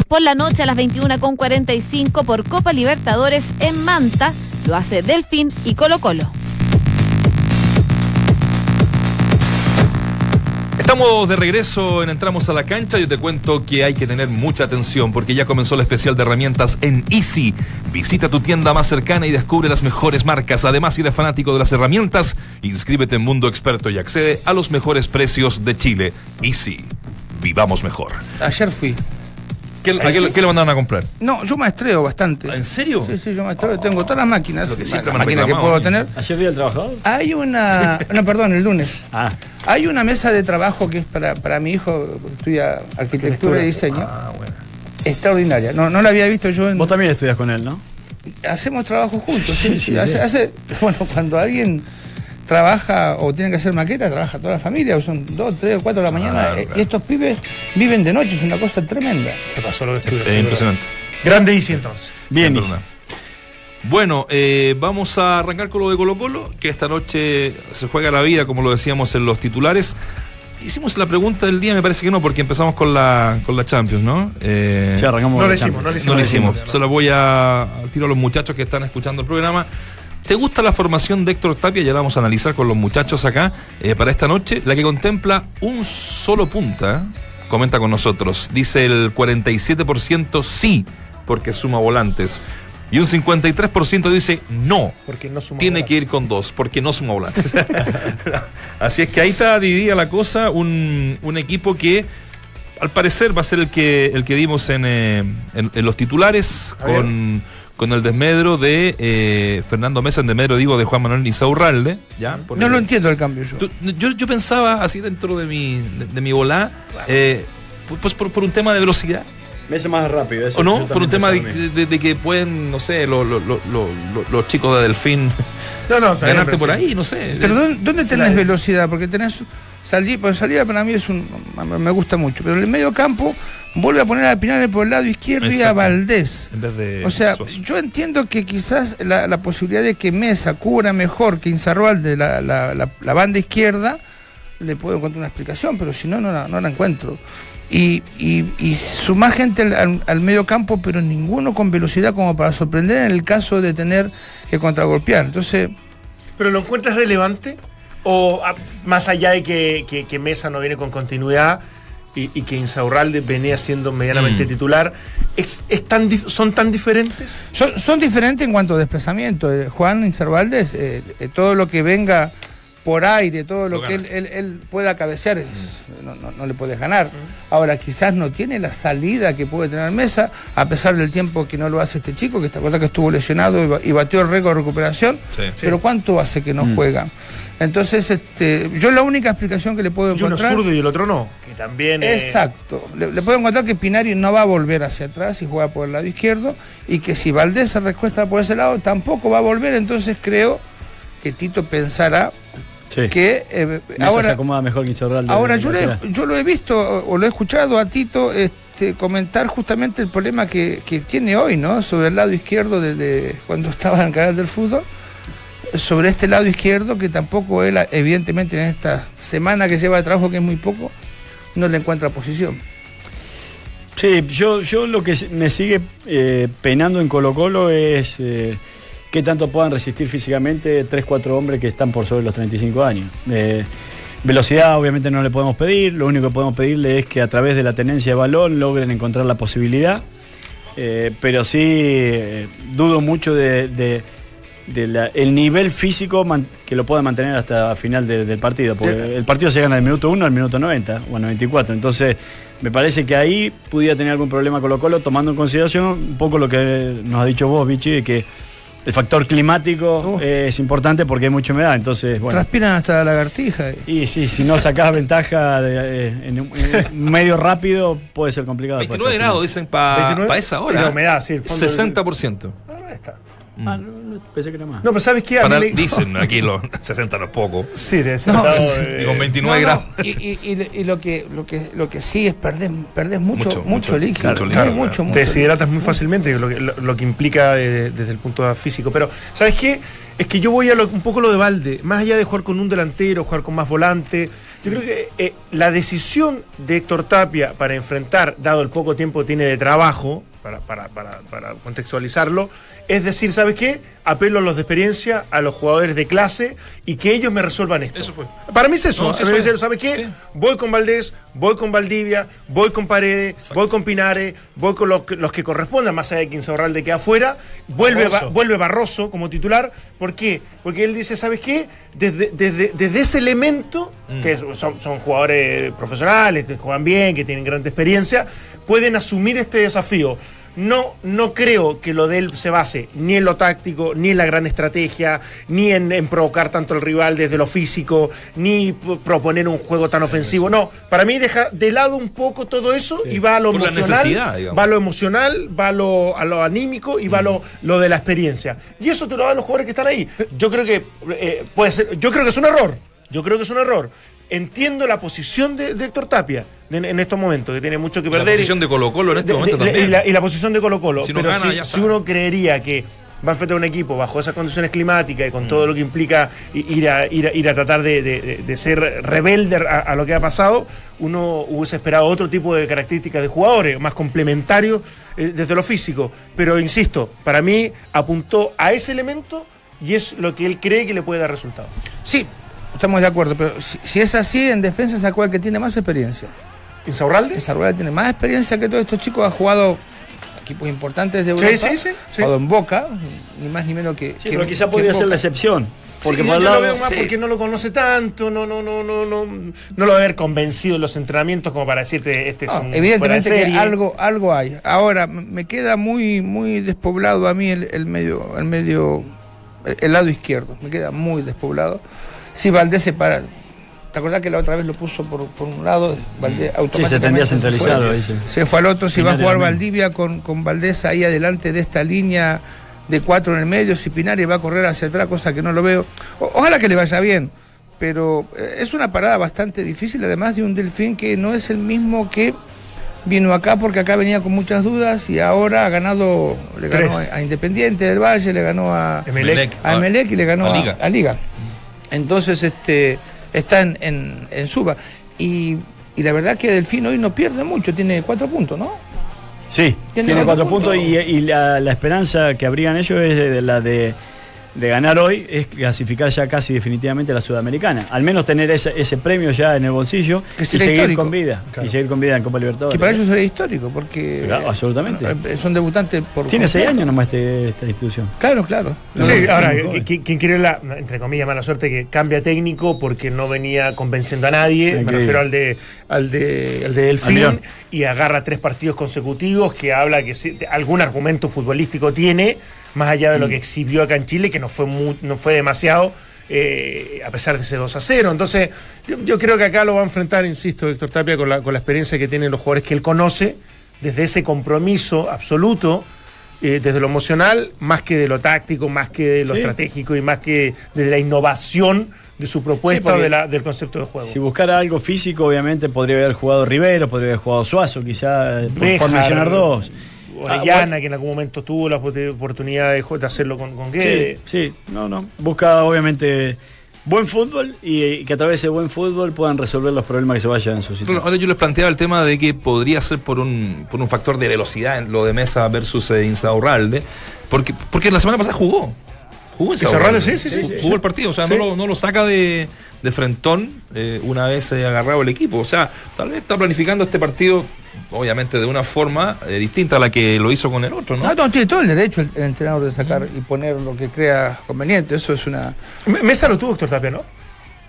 Por la noche a las 21.45 por Copa Libertadores en Manta, lo hace Delfín y Colo Colo. Estamos de regreso en Entramos a la Cancha. Yo te cuento que hay que tener mucha atención porque ya comenzó el especial de herramientas en Easy. Visita tu tienda más cercana y descubre las mejores marcas. Además, si eres fanático de las herramientas, inscríbete en Mundo Experto y accede a los mejores precios de Chile. Easy. Vivamos mejor. Ayer fui. ¿Qué, a qué, qué le mandaron a comprar? No, yo maestreo bastante. ¿En serio? Sí, sí, yo maestreo. Tengo todas las máquinas. Lo que siempre máquinas puedo tener. ¿Ayer día del trabajador? Hay una. No, perdón, el lunes. Ah, Hay una mesa de trabajo que es para, para mi hijo, estudia arquitectura y diseño. Ah, bueno. Extraordinaria. No, no la había visto yo en. vos también estudias con él, ¿no? Hacemos trabajo juntos. Sí, Sí, sí, sí, hace, sí. hace- bueno, cuando alguien trabaja o tiene que hacer maqueta, trabaja toda la familia, o son dos, tres o cuatro de la mañana. Claro, eh, claro. Y estos pibes viven de noche, es una cosa tremenda. Se pasó lo que estudió. Es impresionante. Grande Easy entonces. Bien, Isi. Bueno, eh, vamos a arrancar con lo de Colo Colo, que esta noche se juega la vida, como lo decíamos en los titulares. Hicimos la pregunta del día, me parece que no, porque empezamos con la, con la Champions, ¿no? Eh, Sí, arrancamos No la hicimos, Champions. no lo hicimos. no lo hicimos. Se lo voy a, al tiro a los muchachos que están escuchando el programa. ¿Te gusta la formación de Héctor Tapia? Ya la vamos a analizar con los muchachos acá eh, para esta noche. La que contempla un solo punta. Comenta con nosotros. Dice el 47% sí, porque suma volantes. Y un 53% dice no. Porque no sumó Tiene que ir con dos, porque no suma volantes. Así es que ahí está dividida la cosa. Un, un equipo que al parecer va a ser el que el que dimos en, eh, en- en los titulares con, con el desmedro de eh, Fernando Mesa, en desmedro digo de Juan Manuel Nizaurralde. ¿ya? Por No el- lo entiendo el cambio yo. Tú- yo, yo pensaba así dentro de mi, de, de mi volá, eh, pues por, por un tema de velocidad. Me hace más rápido eso. ¿O no? Por un tema de, de- de que pueden, no sé, lo- lo- lo- lo- lo- los chicos de Delfín No, no, ganarte pero por sí. ahí, no sé. Pero ¿dónde, tenés velocidad? Porque tenés salir, pues salida para mí es un me gusta mucho, pero en el medio campo vuelve a poner a Pinales por el lado izquierdo y a. Valdés. En vez de. O sea, Suazo. yo entiendo que quizás la, la posibilidad de que Mesa cubra mejor que Inzarroalde la, la, la, la banda izquierda, le puedo encontrar una explicación, pero si no, no la, no la encuentro. Y, y, y gente al, al- medio campo, pero ninguno con velocidad como para sorprender en el caso de tener que contragolpear. Entonces, ¿Pero lo encuentras relevante? ¿O a- más allá de que, que- que Mesa no viene con continuidad y, y que Insaurralde venía siendo medianamente Mm. titular, ¿es, es tan ¿son tan diferentes? Son, son diferentes en cuanto a desplazamiento. Eh, Juan Incervaldes, eh, eh, todo lo que venga por aire, todo lo, Lo que él, él- él pueda cabecear, es- no, no- no le puedes ganar. Ahora, quizás no tiene la salida que puede tener Mesa, a pesar del tiempo que no lo hace este chico, que está que estuvo lesionado y, ba- y batió el récord de recuperación. Sí. Pero ¿cuánto hace que no juega? Entonces, este, yo la única explicación que le puedo Y uno encontrar... zurdo y el otro no. Que también. eh, Exacto. Le, le puedo encontrar que Pinari no va a volver hacia atrás y juega por el lado izquierdo y que si Valdés se recuesta por ese lado tampoco va a volver. Entonces creo que Tito pensará Sí. que eh, Mesa se ahora, acomoda mejor que ahora de yo, le- yo lo he visto o, o lo he escuchado a Tito este, comentar justamente el problema que, que tiene hoy, ¿no? Sobre el lado izquierdo desde cuando estaba en el canal del fútbol. Sobre este lado izquierdo que tampoco él, evidentemente en esta semana que lleva de trabajo, que es muy poco, no le encuentra posición. Sí, yo, yo lo que me sigue eh, penando en Colo Colo es eh, qué tanto puedan resistir físicamente 3-4 hombres que están por sobre los 35 años. Eh, velocidad obviamente no le podemos pedir, lo único que podemos pedirle es que a través de la tenencia de balón logren encontrar la posibilidad, Eh, pero sí eh, dudo mucho de, de- de la- el nivel físico man- que lo pueda mantener hasta final de- del partido, porque el partido se gana del minuto 1 al minuto 90 o al 94, entonces me parece que ahí pudiera tener algún problema Colo Colo, tomando en consideración un poco lo que nos ha dicho vos, Vichy, de que el factor climático eh, es importante porque hay mucha humedad. Entonces, bueno. Transpiran hasta la lagartija. Y sí, si no sacás ventaja de, eh, en, un, en medio rápido, puede ser complicado. 29 grados dicen para 29, esa y hora. la humedad, sí, el fondo del- 60%. Ah, no está. Ah, no, no, pensé que era más. No, pero ¿sabes qué? Para, dicen aquí los 60 no es poco. Sí, de No, eh, Y con 29 No, no, grados. Y, y- y- y lo que lo que lo que sí es perder perdés mucho Mucho, mucho, mucho, líquido, claro, claro, mucho, te mucho. deshidratas muy fácilmente, lo que, lo, lo que implica de- desde el punto de vista físico. Pero, ¿sabes qué? Es que yo voy a lo- un poco lo de Valde, más allá de jugar con un delantero, jugar con más volante. Yo creo que eh, la decisión de Héctor Tapia para enfrentar, dado el poco tiempo que tiene de trabajo, para, para, para, para contextualizarlo, es decir, ¿sabes qué? Apelo a los de experiencia, a los jugadores de clase y que ellos me resuelvan esto. Eso fue. Para mí es eso. No, dice, ¿sabes qué? Sí. Voy con Valdés, voy con Valdivia, voy con Paredes, voy con Pinares, voy con los que, los que correspondan, más allá de quien de que afuera. Vuelve Barroso. Ba- vuelve Barroso como titular. ¿Por qué? Porque él dice, ¿sabes qué? Desde, desde, desde ese elemento, Mm. que son, son jugadores profesionales, que juegan bien, que tienen gran experiencia, pueden asumir este desafío. No, no creo que lo de él se base ni en lo táctico, ni en la gran estrategia, ni en, en provocar tanto al rival desde lo físico, ni proponer un juego tan ofensivo. No, para mí deja de lado un poco todo eso y va a lo Por emocional, va a lo emocional, va a lo, a lo anímico y va a lo, lo de la experiencia. Y eso te lo dan los jugadores que están ahí. Yo creo que eh, puede ser, yo creo que es un error. Yo creo que es un error. Entiendo la posición de, de Héctor Tapia en, en estos momentos, que tiene mucho que La perder. posición de Colo Colo en este De- momento de- también. Y la, y la posición de Colo Colo. Si Pero gana, si, uno creería que va a enfrentar a un equipo bajo esas condiciones climáticas y con todo lo que implica ir a, ir a, ir a tratar de, de- de- de ser rebelde a, a lo que ha pasado, uno hubiese esperado otro tipo de características de jugadores, más complementarios eh, desde lo físico. Pero insisto, para mí apuntó a ese elemento y es lo que él cree que le puede dar resultado. Sí, estamos de acuerdo, pero si, si es así, en defensa sacó el que tiene más experiencia. ¿Insaurralde? Desarrollar tiene más experiencia que todos estos chicos, ha jugado equipos importantes de Europa, Sí, sí, sí, jugado en Boca, ni más ni menos que Sí, que- pero quizá que podría en ser la excepción. Porque Sí, por yo, lado. lo veo más sí. porque no lo conoce tanto, no, no, no, no, no, no lo va a haber convencido en los entrenamientos como para decirte este es No, un evidentemente fuera de que algo, algo hay. Ahora, me queda muy, muy despoblado a mí el, el medio, el medio, el, el lado izquierdo, me queda muy despoblado. Si Valdés se para, ¿te acordás que la otra vez lo puso por, por un lado? Valdés Sí, automáticamente se tendría a fue. Se fue al otro, si va a jugar. Valdivia con, con Valdés ahí adelante de esta línea de cuatro en el medio, si Pinares va a correr hacia atrás, cosa que no lo veo. O- ojalá que le vaya bien, pero eh, es una parada bastante difícil, además de un delfín que no es el mismo que vino acá, porque acá venía con muchas dudas y ahora ha ganado, le ganó a, a Independiente del Valle, le ganó a, Emelec. a Emelec y le ganó a a, Liga. a Liga. Entonces, este, está en, en, en suba. Y, y la verdad que Delfín hoy no pierde mucho, tiene cuatro puntos, ¿no? Sí, Tiene tiene, cuatro cuatro puntos, puntos. y, y la, la esperanza que habrían ellos es de, de la de, de ganar hoy, es clasificar ya casi definitivamente a la Sudamericana. Al menos tener ese, ese premio ya en el bolsillo Que y seguir histórico. con vida. Claro. Y seguir con vida en Copa Libertadores. Que para ellos sería histórico, porque Claro, absolutamente. eh, son debutantes por Tiene seis años nomás este- esta institución. Claro, claro. Sí, No, ahora, no, que- quien quiere la, entre comillas, mala suerte, que cambia técnico porque no venía convenciendo a nadie, me refiero al de, al de, al de Delfín, y agarra tres partidos consecutivos que habla que algún argumento futbolístico tiene, más allá de lo que exhibió acá en Chile, que no fue, mu- no fue demasiado, eh, a pesar de ese 2 a 0. Entonces, yo, yo creo que acá lo va a enfrentar, insisto, Héctor Tapia, con la, con la experiencia que tienen los jugadores que él conoce, desde ese compromiso absoluto eh, desde lo emocional, más que de lo táctico, más que de lo Sí. estratégico y más que de la innovación de su propuesta de la- del concepto de juego. Si buscara algo físico, obviamente podría haber jugado Rivero, podría haber jugado Suazo, quizá, por Béjar, mencionar dos. Orellana, Ah, que en algún momento tuvo la opor- oportunidad de, de hacerlo con, con Sí, no, no. Busca obviamente buen fútbol y, y que a través de ese buen fútbol puedan resolver los problemas que se vayan en su Bueno, situación. ahora yo les planteaba el tema de que podría ser por un, por un factor de velocidad en lo de Mesa versus eh, Insaurralde, porque, porque la semana pasada jugó. Jugó Insaurralde, sí, sí, sí, Jugó, sí. el partido, o sea, Sí. no, lo, no lo saca de, de frentón eh, una vez eh, agarrado el equipo. O sea, tal vez está planificando este partido, obviamente, de una forma eh, distinta a la que lo hizo con el otro, ¿no? No, no, tiene todo el derecho el, el entrenador de sacar y poner lo que crea conveniente. Eso es una. M- Mesa lo tuvo Héctor Tapia, ¿no?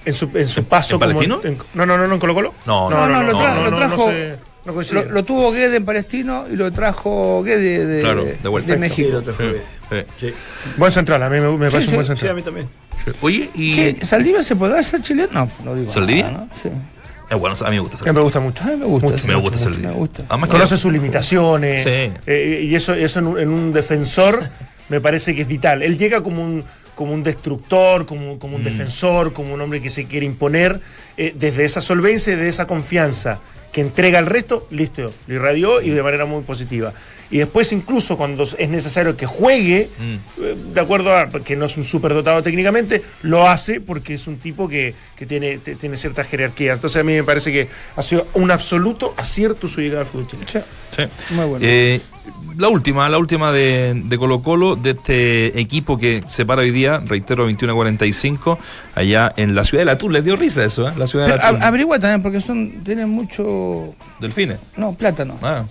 En su, en su paso ¿En como. Palestino? en- no, no, no, no, en Colo Colo. No, no, no, lo tra- lo no, trajo- sé. No lo, lo tuvo Guede en Palestino y lo trajo Guede de, Claro, de vuelta. de México. Eh. Sí, Buen central, a mí me, me Sí, parece sí. un buen sí, a central. mí también. Oye, y. Sí, ¿Saldivia se podrá hacer chileno? No, no digo. ¿Saldivia? nada, ¿no? Sí. Es bueno, a mí me gusta. A mí me gusta mucho. A mí me gusta. Mucho. sí, Me mucho, gusta mucho, Saldivia. Me gusta. Además Conoce sus limitaciones. Sí. eh, y eso, eso en, un, en un defensor me parece que es vital. Él llega como un, como un destructor, como, como Mm. un defensor, como un hombre que se quiere imponer eh, desde esa solvencia y de esa confianza que entrega al resto, listo, lo irradió y de manera muy positiva. Y después incluso cuando es necesario que juegue, Mm. eh, de acuerdo a que no es un superdotado técnicamente, lo hace porque es un tipo que, que tiene, te- tiene cierta jerarquía. Entonces a mí me parece que ha sido un absoluto acierto su llegada al fútbol chileno. Sí, Sí. Muy bueno. Eh, la última, la última de, de Colo Colo, de este equipo que se para hoy día, reitero, 21 a 45, allá en la ciudad de la Tun. Les dio risa eso, ¿eh? La ciudad de la a- Tun. averigua también porque son tienen mucho. Delfines. No, plátano. Ah.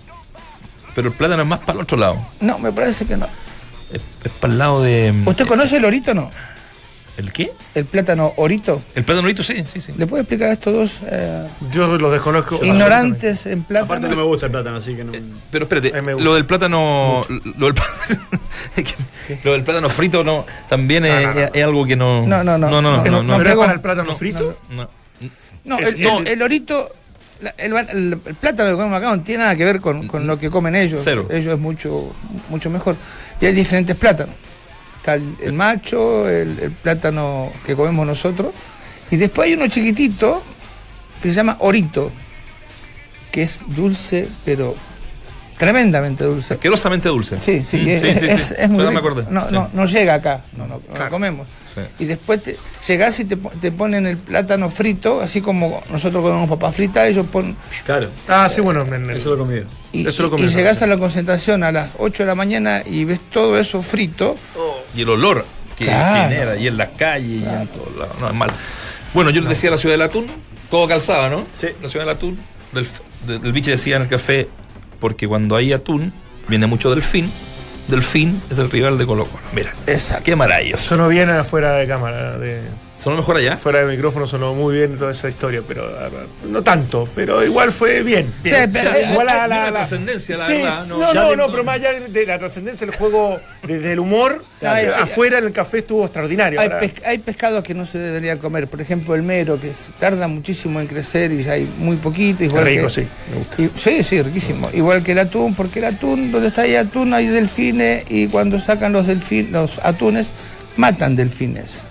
Pero el plátano es más para el otro lado. No, me parece que no. Es, es para el lado de. ¿Usted conoce el orito no? ¿El qué? El plátano orito. El plátano ahorito, sí, sí, sí. ¿Le puedo explicar a estos dos eh, Yo los desconozco. ignorantes en Aparte plátano? no me gusta el plátano, así que no. Pero espérate, lo del plátano. Lo del, plátano- es que lo del plátano frito no, también es, no, no. es algo que no. No, no, no. No, no, no. No, no, no, ¿Pero para el plátano No, frito? no. No, Es- el, es- el- el orito, la- el, el- el plátano que comemos acá no tiene nada que ver con, con lo que comen ellos. Cero. Ellos es mucho, mucho mejor. Y hay diferentes plátanos. Está el, macho, el, el plátano que comemos nosotros. Y después hay uno chiquitito que se llama orito, que es dulce, pero tremendamente dulce. Asquerosamente dulce. Sí, sí, Mm, es, sí, sí, es- sí. es muy me acordé. No, Sí. no, no llega acá, no, no, lo Claro. comemos. Sí. Y después te, llegás y te, te ponen el plátano frito, así como nosotros comemos papas fritas, ellos ponen... Claro, Ah, sí, bueno. en el- eso lo he comido. Y, Eso lo y- comí y esa llegás a la concentración a las 8 de la mañana y ves todo eso frito. Y el olor que Claro. genera, y en las calles, y en todos lados. No, es mal. Bueno, yo les decía la ciudad del atún, todo calzaba, ¿no? Sí. La ciudad del atún. Del, del, del biche decía en el café, porque cuando hay atún, viene mucho delfín. Delfín es el rival de Colo Colo. Mira, Exacto. qué maravilloso. Sonó bien afuera de cámara, de, ¿Sonó mejor allá? fuera de micrófono sonó muy bien toda esa historia, pero no tanto, pero igual fue bien. bien. Sí, pero- O sea, igual hay una trascendencia, la verdad, No, ¿no? no, pero más allá de la trascendencia del juego, desde el humor, eh, afuera en el café estuvo extraordinario. Hay, pes- hay pescados que no se deberían comer. Por ejemplo, el mero, que tarda muchísimo en crecer y hay muy poquito. Igual rico, que- sí, me gusta. y- sí, sí, riquísimo. Igual que el atún, porque el atún, donde está ahí atún, hay delfines y cuando sacan los, delfines, los atunes, matan delfines.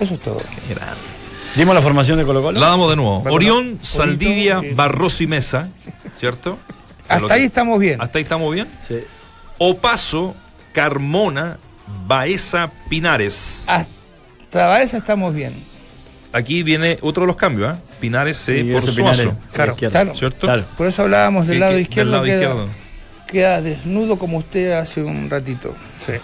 Eso es todo. Qué grande. Dimos la formación de Colo Colo. La damos de nuevo. Bueno, Orión, Saldivia. Barroso y Mesa, ¿cierto? Hasta ahí estamos bien. Hasta ahí estamos bien. Sí. Opaso, Carmona, Baeza, Pinares. Hasta Baeza estamos bien. Aquí viene otro de los cambios, ¿eh? Pinares se Y por Pinares, Claro, claro. ¿cierto? Claro. Por eso hablábamos del lado que- izquierdo, del lado queda, izquierdo. queda desnudo como usted hace un ratito. sí.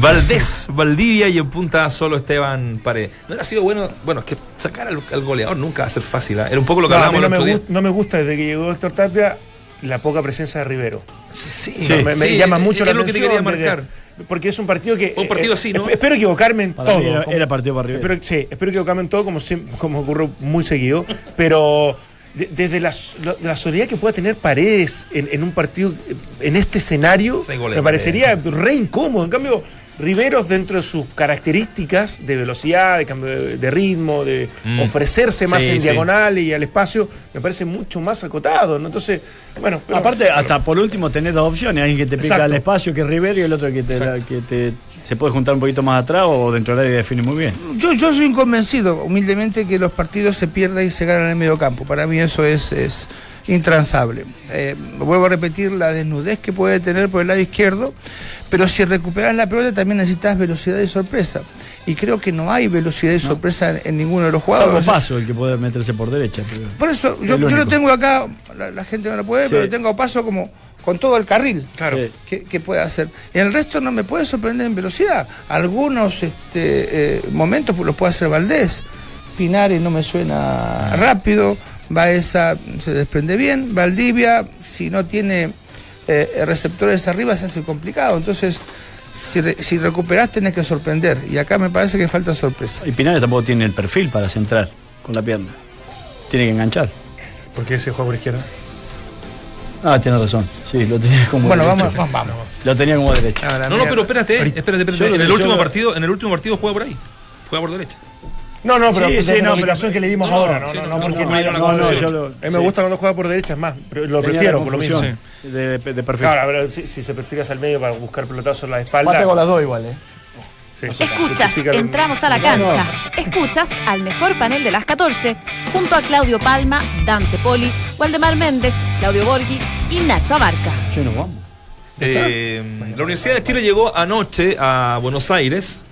Valdés, Valdivia y en punta solo Esteban Paredes. No hubiera sido bueno, bueno, es que sacar al, al goleador nunca va a ser fácil. ¿eh? Era un poco lo que No, hablábamos no, el me otro día. no me gusta desde que llegó Héctor Tapia la poca presencia de Rivero. Sí, No, me, me sí, llama mucho es la lo que te quería marcar. porque es un partido que. Un partido eh, así, ¿no? esp- Espero equivocarme en Para todo. era, como- era partido para Rivero. Espero, sí, espero equivocarme en todo, como, como ocurre muy seguido. Pero de- desde la, la, la soledad que pueda tener Paredes en, en un partido, eh, en este escenario, me parecería re incómodo. En cambio, Riveros, dentro de sus características de velocidad, de cambio de, ritmo, de Mm. ofrecerse más Sí, en sí. diagonal y al espacio, me parece mucho más acotado. ¿no? Entonces, bueno. pero- Aparte, hasta por último tenés dos opciones, alguien que te pica al espacio, que es Rivero, y el otro que te, que te se puede juntar un poquito más atrás o dentro del área y define muy bien. Yo, yo soy convencido, humildemente, que los partidos se pierdan y se ganan en el medio campo. Para mí eso es, es intransable. Eh, vuelvo a repetir la desnudez que puede tener por el lado izquierdo, pero si recuperas la pelota también necesitas velocidad y sorpresa. Y creo que no hay velocidad y sorpresa en, en ninguno de los Salvo jugadores. paso el que puede meterse por derecha. Por eso, yo, lo tengo acá, la, la gente no lo puede ver, Sí. pero lo tengo a paso como con todo el carril. Claro. Sí. que, que puede hacer. Y el resto no me puede sorprender en velocidad. Algunos este, eh, momentos los puede hacer Valdés. Pinares no me suena rápido. Baeza se desprende bien. Valdivia, si no tiene eh, receptores arriba, se hace complicado. Entonces, si, re- si recuperás, tenés que sorprender. Y acá me parece que falta sorpresa. Y Pinares tampoco tiene el perfil para centrar con la pierna. Tiene que enganchar. ¿Por qué ese juega por izquierda? Ah, tienes razón. Sí, lo tenía como Bueno, derecho. vamos, vamos, vamos. Lo tenía como derecho. No, no, pero espérate, espérate, espérate. Lo- En el último partido, en el último partido juega por ahí. Juega por derecha. No, no, pero Sí, esa sí, es la no, pero- que le dimos no, ahora, no, sí, no, no, no, no, porque no, hay una yo A mí me sí. gusta cuando juega por derecha, es más, pero lo Tenía prefiero la por lo mismo. De, de, de perfil. Claro, pero si, si se perfila hacia el medio para buscar pelotazos en la espalda. Mate con las dos igual, ¿eh? sí. Escuchas, entramos a la cancha. Escuchas al mejor panel de las 14, junto a Claudio Palma, Dante Poli, Waldemar Méndez, Claudio Borghi y Nacho Abarca. Che, nos vamos. Eh, la Universidad de Chile llegó anoche a Buenos Aires.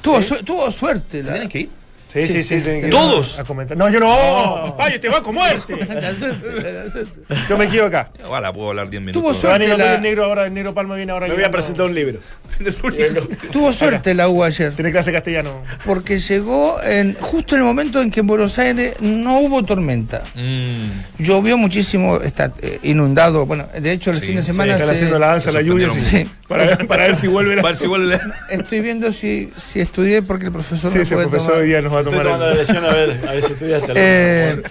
Tuvo, su- tuvo suerte. ¿Se la- tienen que ir? Sí, sí, sí. ir ¿Todos? A comentar. No, yo no. Ay, te va con muerte. Yo me quedo acá. Ojalá puedo hablar 10 Tuvo minutos. A Suerte la- el negro ahora, el negro Palma viene ahora. Me voy a presentar un libro. Tuvo suerte la U ayer. Tiene clase castellano. Porque llegó en, justo en el momento en que en Buenos Aires no hubo tormenta. Mm, Llovió muchísimo, está eh, inundado. Bueno, de hecho, el Sí, fin de sí, semana Están se- haciendo la danza, se la lluvia. sí. Para, ver- para ver si vuelve la. a ver si vuelve. estoy viendo si, si estudié porque el profesor Sí, sí, el profesor tomar. hoy día nos va a Estoy tomar. la lección a ver, a ver si estudiaste. Eh.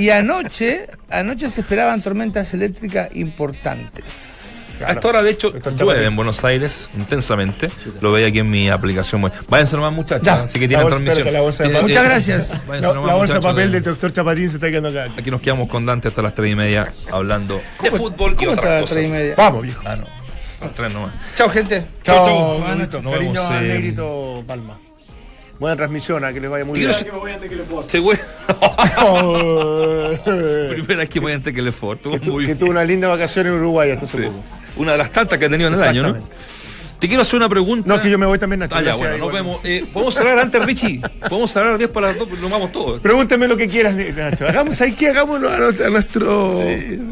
Y anoche, anoche se esperaban tormentas eléctricas importantes. A esta hora, de hecho, llueve en Buenos Aires intensamente. Lo veía aquí en mi aplicación. Váyanse nomás, muchachos. Así que tienen transmisión. Eh. Muchas eh, gracias. váyanse La, nomás, la bolsa de papel de- del doctor Chapatín se está quedando acá. Aquí nos quedamos con Dante hasta las 3 y media hablando de fútbol y ¿Cómo otras cosas. Vamos, viejo. Ah, no. 3 nomás. Chao, gente. Chau, chau. Chao, Buenas noches. Cariño al negrito Palma. Buena transmisión, a que les vaya muy bien. Se. Primera vez que voy ante que le Ford. Que tuvo una linda vacación en Uruguay hasta hace Sí. poco. Una de las tantas que ha tenido en el año, ¿no? Te quiero hacer una pregunta. No, es que yo me voy también, Nacho. Ah, ya, bueno, nos vemos. Eh, ¿Podemos cerrar antes, Richie? ¿Podemos cerrar a 10 para las 2? Nos vamos todos. Pregúntame lo que quieras, Nacho. Hagamos ahí que hagámoslo a nuestro, a nuestro,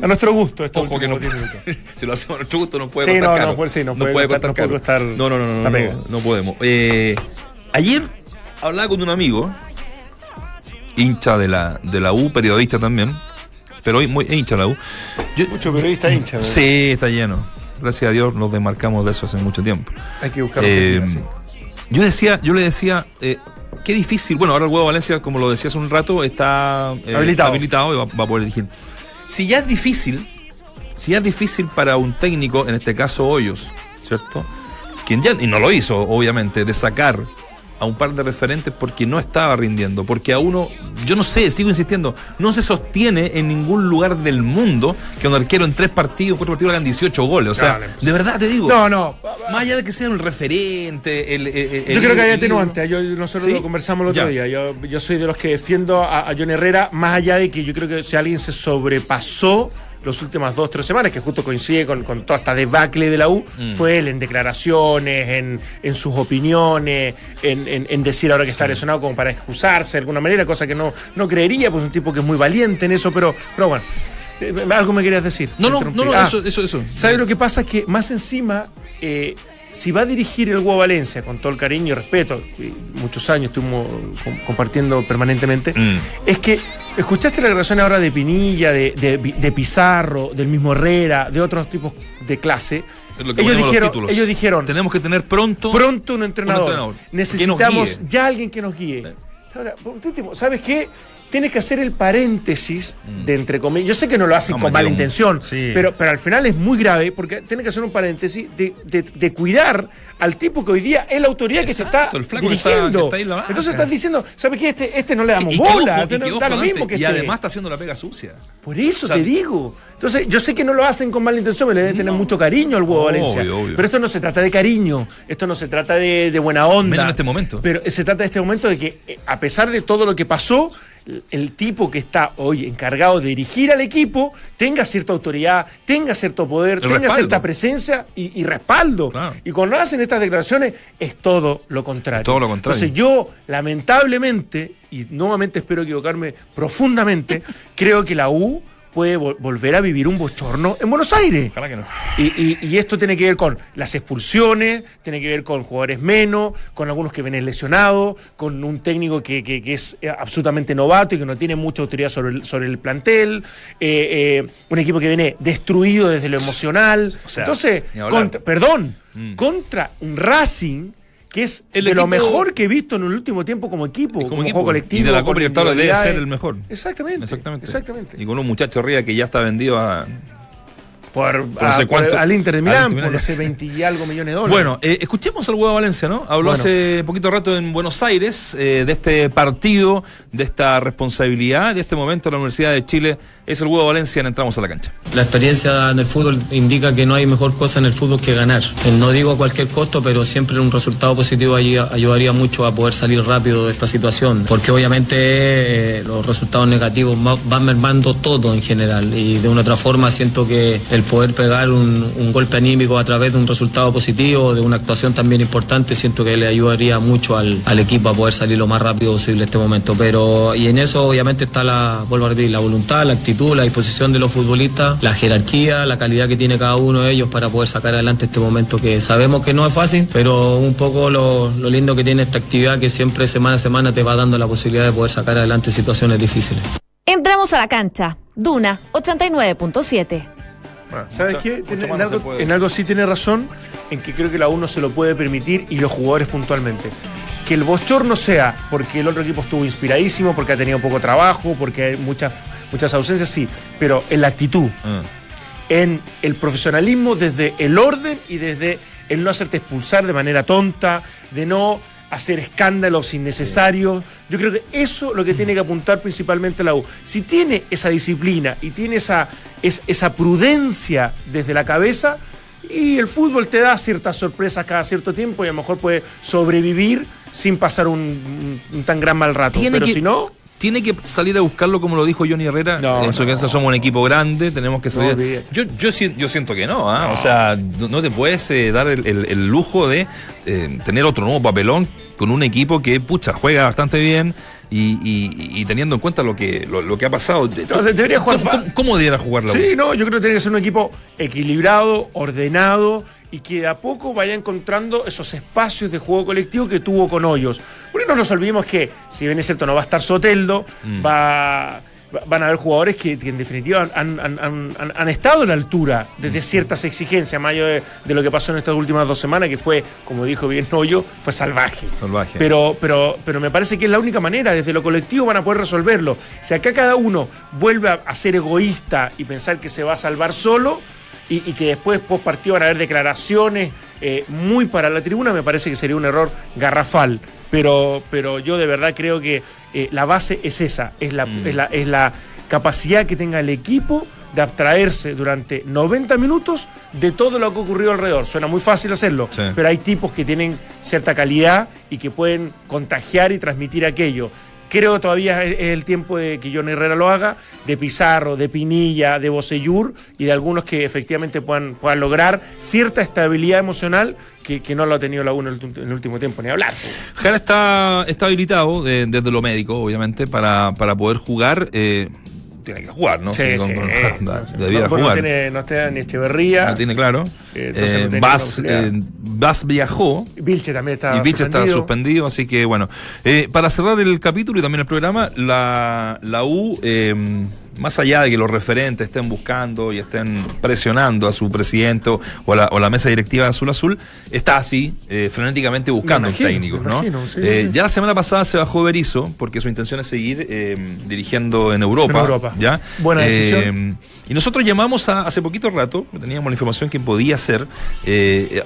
a nuestro gusto. estos Ojo que no últimos 10 minutos. Si lo hacemos a nuestro gusto, no puede Sí, costar no, caro. no puede- sí, no no puede puede costar- no costar No, no, no, no, no, no, no podemos. Eh, ayer hablaba con un amigo, hincha de la, de la U, periodista también, pero hoy muy hincha de la U. Yo- Mucho periodista hincha. ¿verdad? sí, está lleno. Gracias a Dios nos demarcamos de eso hace mucho tiempo. Hay que buscar Eh, yo decía, yo le decía, eh, qué difícil. Bueno, ahora el huevo Valencia, como lo decía hace un rato, está eh, Habilitado. y va, va a poder dirigir. Si ya es difícil, si ya es difícil para un técnico, en este caso Hoyos, ¿cierto? Quien ya, y no lo hizo, obviamente, de sacar a un par de referentes porque no estaba rindiendo, porque a uno, yo no sé, sigo insistiendo, no se sostiene en ningún lugar del mundo que un arquero en tres partidos, cuatro partidos hagan 18 goles. O sea, Dale, pues. de verdad te digo. No, no. Más allá de que sea un referente, el, el- el- Yo creo que hay el- atenuante. Yo, nosotros ¿Sí? lo conversamos el otro Ya. día. Yo, yo soy de los que defiendo a, a John Herrera, más allá de que yo creo que si alguien se sobrepasó las últimas dos tres semanas, que justo coincide con, con toda esta debacle de la U, Mm. fue él en declaraciones, en, en sus opiniones, en, en- en decir ahora que está lesionado como para excusarse de alguna manera, cosa que no, no creería, pues es un tipo que es muy valiente en eso, pero, pero bueno. Eh, Algo me querías decir. No, no, no, no, Ah, eso, eso, eso. ¿Sabes lo que pasa? Es que más encima, eh, si va a dirigir el Hugo Valencia con todo el cariño y respeto, y muchos años estuvimos com- compartiendo permanentemente, Mm. es que escuchaste la declaración ahora de Pinilla, de, de- de Pizarro, del mismo Herrera, de otros tipos de clase. Es lo que Ellos los dijeron, títulos. ellos dijeron, tenemos que tener pronto. pronto un entrenador. entrenador. Que nos Necesitamos ya alguien que nos guíe. Ahora, por último, ¿sabes qué? Tienes que hacer el paréntesis de entre comillas. Yo sé que no lo hacen Mm. No, con mala intención, sí. pero, pero al final es muy grave porque tienes que hacer un paréntesis de, de- de cuidar al tipo que hoy día es la autoridad que se está dirigiendo. está. Entonces estás diciendo, ¿sabes qué? Este, este no le damos y bola, y este no- lo mismo que y este. además está haciendo la pega sucia. Por eso O sea, te digo. Entonces, yo sé que no lo hacen con mala intención, me le deben tener mucho cariño al huevo Obvio, Valencia. obvio. Pero esto no se trata de cariño, esto no se trata de, de buena onda. Menos en este momento. Pero se trata de este momento de que, eh, a pesar de todo lo que pasó, el- tipo que está hoy encargado de dirigir al equipo tenga cierta autoridad, tenga cierto poder, El tenga respaldo. cierta presencia y, y respaldo. Claro. Y cuando hacen estas declaraciones es todo lo contrario. Es todo lo contrario. Entonces yo, lamentablemente, y nuevamente espero equivocarme profundamente, creo que la U puede vol- volver a vivir un bochorno en Buenos Aires. Ojalá que no. Y, y- y esto tiene que ver con las expulsiones, tiene que ver con jugadores menos, con algunos que vienen lesionados, con un técnico que, que- que es eh, absolutamente novato y que no tiene mucha autoridad sobre el, sobre el plantel, eh, eh, un equipo que viene destruido desde lo emocional. O sea, Entonces, contra- perdón, Mm. contra un Racing que es El de lo mejor que he visto en el último tiempo como equipo, como, equipo. juego colectivo. Y de la Copa Libertadores debe ser el mejor. Exactamente. Exactamente. Exactamente. Y con un muchacho arriba que ya está vendido a. Por, Por no sé a- al Inter de Milán, Inter por sé, 20 y algo millones de dólares. Bueno, eh, escuchemos al huevo Valencia, ¿no? Habló Bueno. hace poquito rato en Buenos Aires eh, de este partido, de esta responsabilidad, de este momento en la Universidad de Chile. Es el huevo Valencia en Entramos a la Cancha. La experiencia en el fútbol indica que no hay mejor cosa en el fútbol que ganar. Eh, No digo a cualquier costo, pero siempre un resultado positivo allí ayudaría mucho a poder salir rápido de esta situación, porque obviamente eh, los resultados negativos van mermando todo en general y de una otra forma siento que el poder pegar un, un golpe anímico a través de un resultado positivo, de una actuación también importante, siento que le ayudaría mucho al, al equipo a poder salir lo más rápido posible en este momento. Pero y en eso obviamente está la, vuelvo a repetir, la voluntad, la actitud, la disposición de los futbolistas, la jerarquía, la calidad que tiene cada uno de ellos para poder sacar adelante este momento que sabemos que no es fácil, pero un poco lo, lo lindo que tiene esta actividad que siempre semana a semana te va dando la posibilidad de poder sacar adelante situaciones difíciles. Entramos a la cancha. Duna 89.7. Bueno, ¿Sabes qué? Tiene- en, no algo, puede. en algo sí tiene razón, en que creo que la uno se lo puede permitir y los jugadores puntualmente. Que el bochorno sea porque el otro equipo estuvo inspiradísimo, porque ha tenido poco trabajo, porque hay muchas, muchas ausencias, sí, pero en la actitud, Ah. en el profesionalismo desde el orden y desde el no hacerte expulsar de manera tonta, de no hacer escándalos innecesarios. Yo creo que eso es lo que tiene que apuntar principalmente la U. Si tiene esa disciplina y tiene esa, es- esa prudencia desde la cabeza, y el fútbol te da ciertas sorpresas cada cierto tiempo y a lo mejor puede sobrevivir sin pasar un, un- tan gran mal rato. Tiene Pero que- si no, Tiene que salir a buscarlo como lo dijo Johnny Herrera. No, en su no. caso somos un equipo grande, tenemos que salir. olvide. yo, yo, si- yo siento que no, ¿ah? o sea, no no te puedes eh, dar el, el- el lujo de eh, tener otro nuevo papelón con un equipo que, pucha, juega bastante bien y, y- y teniendo en cuenta lo que, lo, lo que ha pasado. Entonces, debería jugar ¿Cómo, cómo- cómo debiera jugar la U? Sí, no, yo creo que tiene que ser un equipo equilibrado, ordenado y que de a poco vaya encontrando esos espacios de juego colectivo que tuvo con Hoyos. Porque no nos olvidemos que, si bien es cierto, no va a estar Soteldo, Mm. va- van a haber jugadores que, que en definitiva han, han- han- han- han estado a la altura desde ciertas exigencias, más allá de, de lo que pasó en estas últimas dos semanas, que fue, como dijo bien Hoyo, fue salvaje. Salvaje. Pero, pero, pero me parece que es la única manera, desde lo colectivo van a poder resolverlo. Si acá cada uno vuelve a, a ser egoísta y pensar que se va a salvar solo y, y que después post partido van a haber declaraciones eh, muy para la tribuna, me parece que sería un error garrafal. Pero, pero yo de verdad creo que eh, la base es esa, es la, Mm. es, la, es la capacidad que tenga el equipo de abstraerse durante 90 minutos de todo lo que ha ocurrido alrededor. Suena muy fácil hacerlo, Sí. pero hay tipos que tienen cierta calidad y que pueden contagiar y transmitir aquello. Creo todavía es el tiempo de que John Herrera lo haga, de Pizarro, de Pinilla, de Bocellur y de algunos que efectivamente puedan, lograr cierta estabilidad emocional que, que no lo ha tenido la UNO en el, último tiempo, ni hablar. Jara está, está habilitado de- desde lo médico, obviamente, para, para poder jugar. eh, tiene que jugar, ¿no? Sí, sí. con- No, debiera jugar. No, tiene, no está ni Echeverría. No tiene claro. Eh, Eh, no eh, viajó. Vilche también está y Vilche está suspendido. así que bueno. Eh, para cerrar el capítulo y también el programa, la, la U, eh, más allá de que los referentes estén buscando y estén presionando a su presidente o a la, o la mesa directiva de Azul Azul, está así, eh, frenéticamente buscando imagino, un técnico, me ¿no? imagino, sí, Eh, sí. Ya la semana pasada se bajó Berizzo, porque su intención es seguir eh, dirigiendo en Europa. En Europa. ¿ya? Buena decisión. y nosotros llamamos a- hace poquito rato, teníamos la información que podía ser,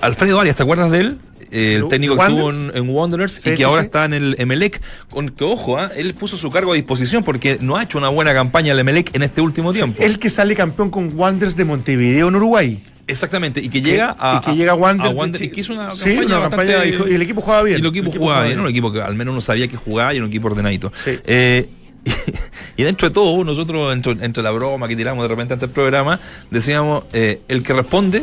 Alfredo Arias, ¿te acuerdas de él? Eh, el ¿De técnico que estuvo en, en Wanderers Sí, y que sí, ahora sí. está en el Emelec, con que ojo, ah, él puso su cargo a disposición porque no ha hecho una buena campaña el Emelec en este último tiempo. El que sale campeón con Wanderers de Montevideo en Uruguay. Exactamente, y que llega a, y que llega a de y que hizo una Sí, campaña, una campaña y, y el equipo jugaba bien. Y el equipo, jugaba bien, un equipo que al menos uno sabía que jugaba y era un equipo ordenadito. Sí. Eh, y, dentro de todo, nosotros, entre, entre la broma que tiramos de repente ante el programa, decíamos, eh, el que responde,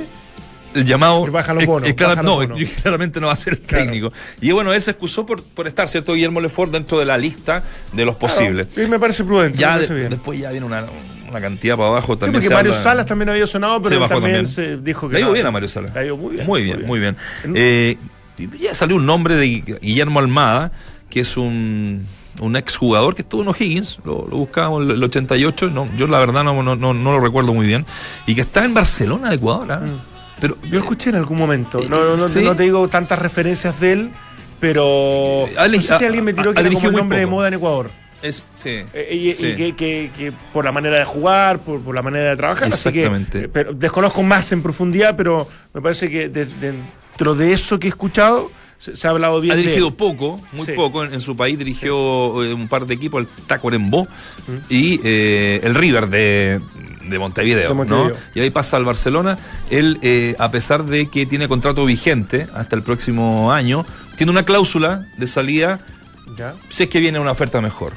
el llamado... Baja los es- bonos, es clara- baja los no, bonos. claramente no va a ser el Claro. técnico. Y bueno, él se excusó por, por estar, ¿cierto? Guillermo Lefort dentro de la lista de los posibles. Y me parece prudente. ya me parece de- bien. después ya viene una, una cantidad para abajo Sí, también. porque se Mario habla- Salas también había sonado, pero se él también, también. se dijo que Le ha ido no. bien a Mario Salas. Le ha ido muy bien. Muy bien, muy bien. En- Eh, ya salió un nombre de Guillermo Almada, que es un, un exjugador que estuvo en O'Higgins, lo, lo buscábamos en el 88, no, yo la verdad no, no, no, no lo recuerdo muy bien, y que está en Barcelona de Ecuador. ¿ah? Pero Yo escuché en algún momento. No, no, no, sí. no te digo tantas referencias de él, pero no sé si alguien me tiró que era como el nombre de moda en Ecuador. Es, sí, Eh, y, que, que- que por la manera de jugar, por, por la manera de trabajar. así que, Exactamente. eh, pero desconozco más en profundidad, pero me parece que de- dentro de eso que he escuchado, se, se ha hablado bien Ha de dirigido él. poco, muy Sí. poco. En, en su país dirigió eh, un par de equipos, el Tacuarembó y eh, el River de, de Montevideo, De Montevideo. ¿no? Y ahí pasa al Barcelona. Él, eh, a pesar de que tiene contrato vigente hasta el próximo año, tiene una cláusula de salida Ya. si es que viene una oferta mejor.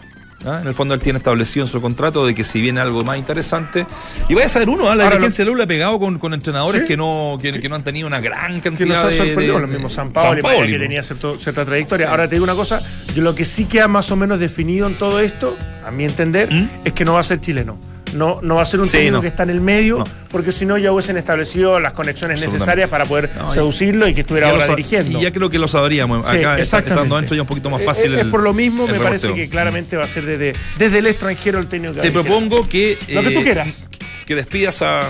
¿Ah? En el fondo él tiene establecido en su contrato de que si viene algo más interesante, y vaya a ser uno, ¿ah? la dirigencia de Lula ha pegado con, con entrenadores Sí. que no que, que no han tenido una gran que nos cantidad ha de, sorprendido, de- lo mismo San Paolo, Sampaoli, que tenía cierto- cierta trayectoria. Sí. Ahora te digo una cosa, yo lo que sí queda más o menos definido en todo esto, a mi entender, ¿Mm? es que no va a ser chileno. No, no va a ser un Sí, técnico no. que está en el medio, No. porque si no ya hubiesen establecido las conexiones necesarias para poder seducirlo y que estuviera ahora dirigiendo. Y ya creo que lo sabríamos. Sí, Acá estando dentro ya un poquito más Eh, fácil. eh, Es, el- por lo mismo, me parece que claramente va a ser desde, desde el extranjero el técnico que Te va a dirigir. propongo que. Lo que tú eh, quieras. Que despidas a,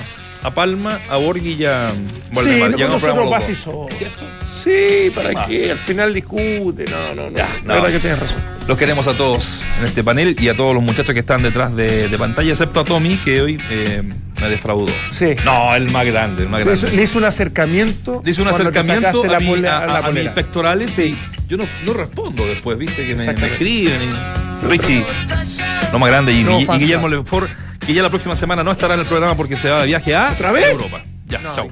a Palma, a Borghi y a Sí, Valdemar. no, ya sobra. ¿Cierto? Sí, ¿para Ah. qué? Al final discute. No, no, no. Ya, La verdad que tienes razón. Los queremos a todos en este panel y a todos los muchachos que están detrás de, de pantalla, excepto a Tommy, que hoy eh, me defraudó. Sí. No, el más grande, el más Le grande. hizo, le hizo un acercamiento. Le hice un acercamiento a, la mi- a- a- la a mis pectorales Sí. y yo no, no respondo después, viste, que me, escriben. y- Richie, lo más grande, y, No, y-. Guillermo Lefort, que ya la próxima semana no estará en el programa porque se va de viaje a ¿Otra vez? Europa. Ya, No, chao.